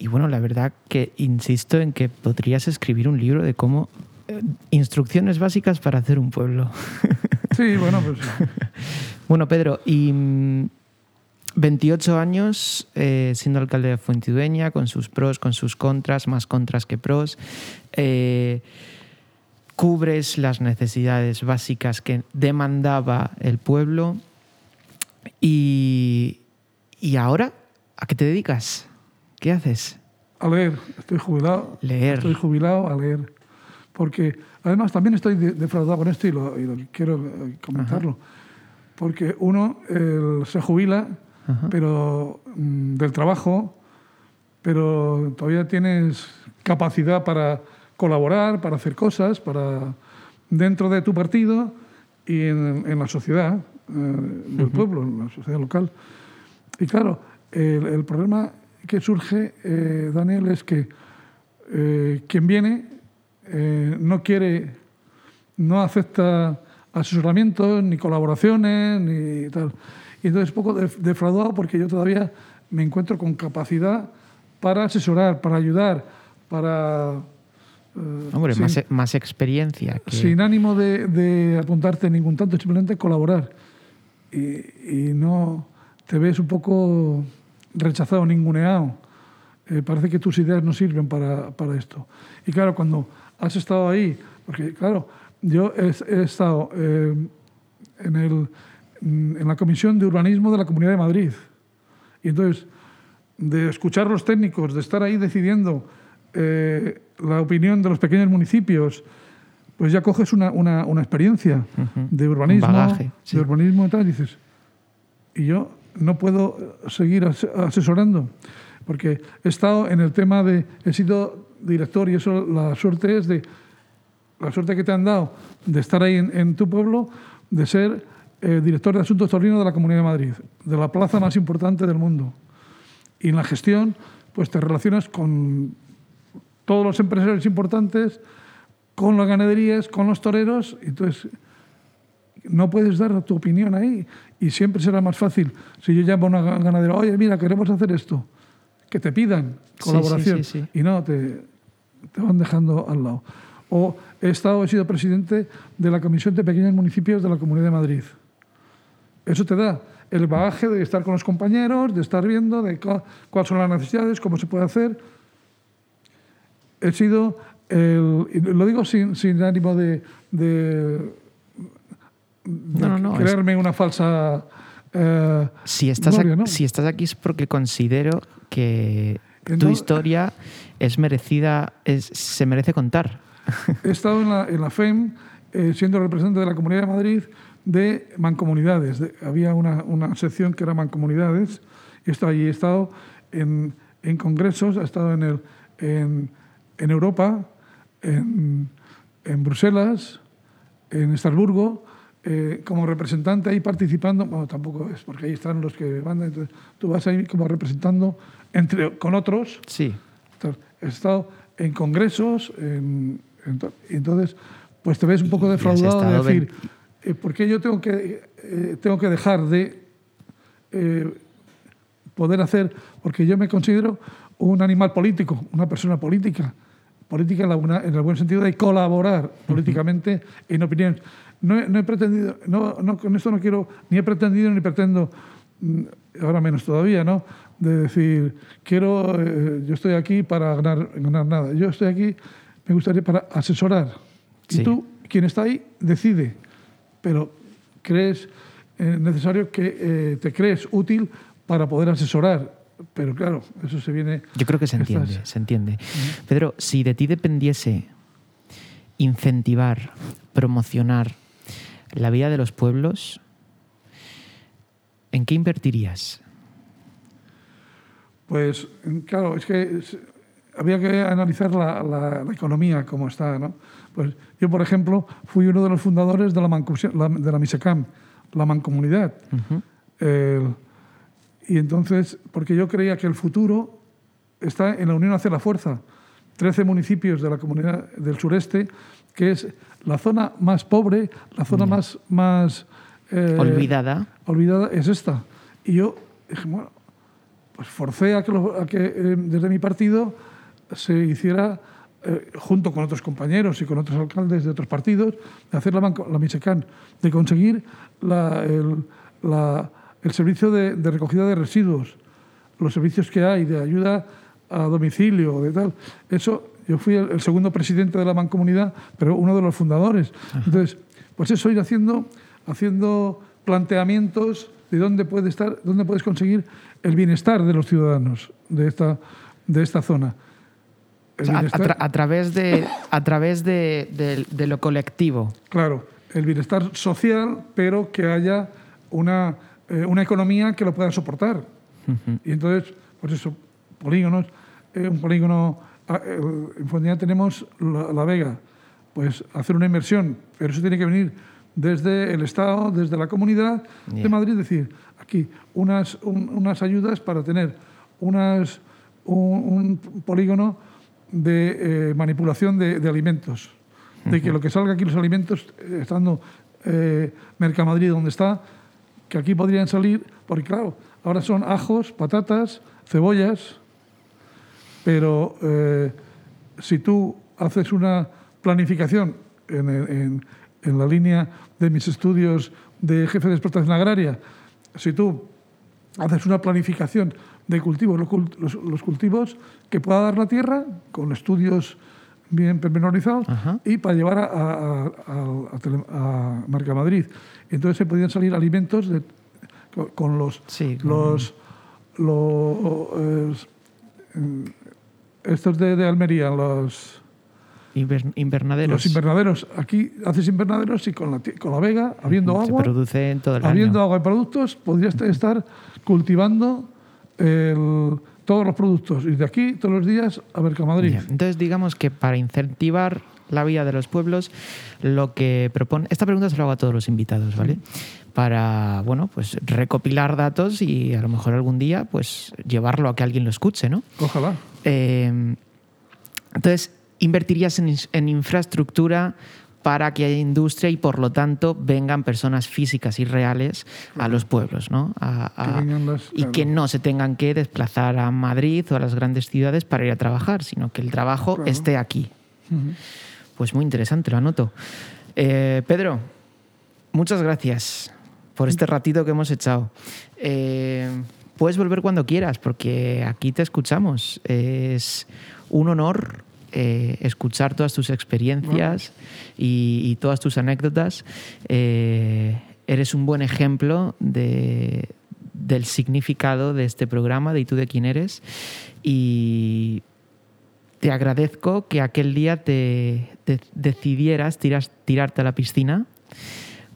[SPEAKER 1] y bueno, la verdad que insisto en que podrías escribir un libro de cómo eh, instrucciones básicas para hacer un pueblo.
[SPEAKER 2] Sí, bueno, pues
[SPEAKER 1] Bueno, Pedro, y mm, 28 años eh, siendo alcalde de Fuentidueña, con sus pros, con sus contras, más contras que pros. eh, cubres las necesidades básicas que demandaba el pueblo. Y, y ahora, ¿a qué te dedicas? ¿Qué haces?
[SPEAKER 2] a leer, estoy jubilado.
[SPEAKER 1] Leer.
[SPEAKER 2] Estoy jubilado a leer. Porque además también estoy de- defraudado con esto y lo, y lo quiero eh, comentarlo. Porque uno eh, se jubila, pero mm, del trabajo, pero todavía tienes capacidad para colaborar, para hacer cosas, para dentro de tu partido y en, en la sociedad eh, del pueblo, en la sociedad local. Y claro, el, el problema que surge, eh, Daniel, es que eh, quien viene eh, no quiere, no acepta asesoramientos, ni colaboraciones, ni tal. Y entonces poco def- defraudado porque yo todavía me encuentro con capacidad para asesorar, para ayudar, para... eh,
[SPEAKER 1] Hombre,
[SPEAKER 2] sin-
[SPEAKER 1] más, e- más experiencia. Que...
[SPEAKER 2] sin ánimo de, de apuntarte ningún tanto, simplemente colaborar. Y, y no te ves un poco rechazado, ninguneado. Eh, parece que tus ideas no sirven para, para esto. Y claro, cuando has estado ahí, porque claro, yo he, he estado eh, en, el, en la Comisión de Urbanismo de la Comunidad de Madrid. Y entonces, de escuchar a los técnicos, de estar ahí decidiendo eh, la opinión de los pequeños municipios, pues ya coges una, una, una experiencia de urbanismo,
[SPEAKER 1] bagaje, sí.
[SPEAKER 2] de urbanismo y tal, y dices, y yo no puedo seguir as- asesorando, porque he estado en el tema de, he sido director y eso la suerte es de la suerte que te han dado de estar ahí en, tu pueblo, de ser eh, director de asuntos taurinos de la Comunidad de Madrid, de la plaza más importante del mundo. Y en la gestión, pues te relacionas con todos los empresarios importantes, con las ganaderías, con los toreros, entonces no puedes dar tu opinión ahí y siempre será más fácil si yo llamo a una ganadera, oye, mira, queremos hacer esto, que te pidan colaboración y no, te, te van dejando al lado. O he estado, he sido presidente de la Comisión de Pequeños Municipios de la Comunidad de Madrid. Eso te da el bagaje de estar con los compañeros, de estar viendo de cuáles son las necesidades, cómo se puede hacer. He sido, lo digo sin, sin ánimo de, de, creerme una falsa...
[SPEAKER 1] Eh, si, estás aquí, si estás aquí es porque considero que tu historia es merecida, es, se merece contar.
[SPEAKER 2] He estado en la, en la FEM eh, siendo representante de la Comunidad de Madrid de mancomunidades. había una, una, sección que era mancomunidades. Y he estado en, en congresos, he estado en, el, en, en Europa, en, en, Bruselas, en Estrasburgo, eh, como representante ahí participando. Bueno, tampoco es, porque ahí están los que van. Entonces, tú vas ahí como representando entre, con otros.
[SPEAKER 1] Sí.
[SPEAKER 2] he estado en congresos, en, entonces, pues te ves un poco defraudado de decir eh, ¿por qué yo tengo que, eh, tengo que dejar de eh, poder hacer? Porque yo me considero un animal político, una persona política. Política en, el buen sentido de colaborar políticamente en opiniones. No, he pretendido, no, con esto no quiero, ni he pretendido ni pretendo, mm, ahora menos todavía, ¿no? De decir, quiero, yo estoy aquí para ganar, ganar nada. Yo estoy aquí, me gustaría para asesorar. Y tú, quien está ahí, decide pero crees eh, necesario que eh, te crees útil para poder asesorar. Pero claro, eso se viene...
[SPEAKER 1] Yo creo que se entiende, se entiende. Pedro, si de ti dependiese incentivar, promocionar la vida de los pueblos, ¿en qué invertirías?
[SPEAKER 2] Pues claro, es que había que analizar la, la, economía como está, ¿no? Pues yo, por ejemplo, fui uno de los fundadores de la, de la MISECAM, la mancomunidad. y entonces, porque yo creía que el futuro está en la unión hacia la fuerza. Trece municipios de la comunidad del sureste, que es la zona más pobre, la zona más... más
[SPEAKER 1] eh, olvidada.
[SPEAKER 2] Olvidada es esta. Y yo dije, bueno, pues forcé a que, a que eh, desde mi partido se hiciera eh, junto con otros compañeros y con otros alcaldes de otros partidos, de hacer la, la MISECAN, de conseguir el, servicio de, recogida de residuos, los servicios que hay de ayuda a domicilio, de tal. Eso, yo fui el, segundo presidente de la mancomunidad, pero uno de los fundadores. Entonces, pues eso ir haciendo, haciendo planteamientos de dónde puede estar, dónde puedes conseguir el bienestar de los ciudadanos de esta, de esta zona
[SPEAKER 1] a, través, de, a través de, lo colectivo.
[SPEAKER 2] Claro, el bienestar social, pero que haya una, eh, una economía que lo pueda soportar. Y entonces, pues eso, polígonos, eh, un polígono, en Fondina tenemos la, Vega, pues hacer una inversión, pero eso tiene que venir desde el Estado, desde la comunidad de Madrid, es decir, aquí unas, unas ayudas para tener unas, un polígono de eh, manipulación de, alimentos. De que lo que salga aquí los alimentos, eh, estando eh, Mercamadrid donde está, que aquí podrían salir, porque claro, ahora son ajos, patatas, cebollas, pero eh, si tú haces una planificación en, en, la línea de mis estudios de jefe de explotación agraria, si tú haces una planificación de cultivos, los, cultivos que pueda dar la tierra, con estudios bien pormenorizados, y para llevar a, a, a, Marca Madrid. Entonces se podían salir alimentos con, los... los, los estos de, Almería, los...
[SPEAKER 1] invernaderos.
[SPEAKER 2] Los invernaderos. Aquí haces invernaderos y con la, con la vega, habiendo agua...
[SPEAKER 1] Se produce en todo el
[SPEAKER 2] Habiendo agua y productos, podrías estar cultivando el, todos los productos. Y de aquí, todos los días, a Mercamadrid.
[SPEAKER 1] Bien, Entonces, digamos que para incentivar la vida de los pueblos, lo que propone. Esta pregunta se la hago a todos los invitados, ¿vale? Para, bueno, pues recopilar datos y a lo mejor algún día, pues llevarlo a que alguien lo escuche, ¿no?
[SPEAKER 2] Ojalá.
[SPEAKER 1] Eh, entonces, invertirías en, infraestructura para que haya industria y por lo tanto vengan personas físicas y reales a los pueblos, ¿no? A- a-
[SPEAKER 2] Que vengan las-
[SPEAKER 1] y
[SPEAKER 2] claro.
[SPEAKER 1] que no se tengan que desplazar a Madrid o a las grandes ciudades para ir a trabajar, sino que el trabajo
[SPEAKER 2] Claro.
[SPEAKER 1] esté aquí. Pues muy interesante, lo anoto. Eh, Pedro, muchas gracias por este ratito que hemos echado. Eh, puedes volver cuando quieras, porque aquí te escuchamos. Es un honor eh, escuchar todas tus experiencias y, y todas tus anécdotas. Eh, eres un buen ejemplo de- del significado de este programa, de ¿Y tú de quién eres? Y te agradezco que aquel día te, te decidieras tiras- tirarte a la piscina,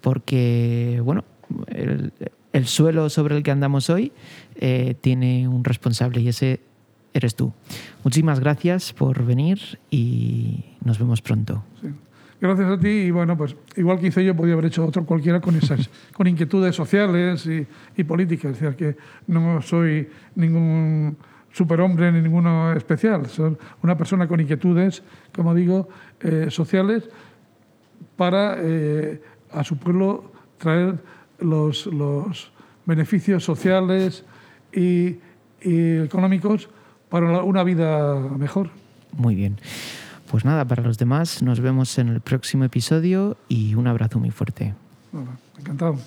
[SPEAKER 1] porque, bueno, el, el suelo sobre el que andamos hoy eh, tiene un responsable y ese eres tú. Muchísimas gracias por venir y nos vemos pronto.
[SPEAKER 2] Sí. Gracias a ti y bueno, pues igual que hice yo, podía haber hecho otro cualquiera con esas, con inquietudes sociales y, y políticas. Es decir, que no soy ningún superhombre ni ninguno especial. Soy una persona con inquietudes, como digo, eh, sociales para eh, a su pueblo traer los, los beneficios sociales y, y económicos para una vida mejor.
[SPEAKER 1] Muy bien. Pues nada, para los demás nos vemos en el próximo episodio y un abrazo muy fuerte.
[SPEAKER 2] Encantado.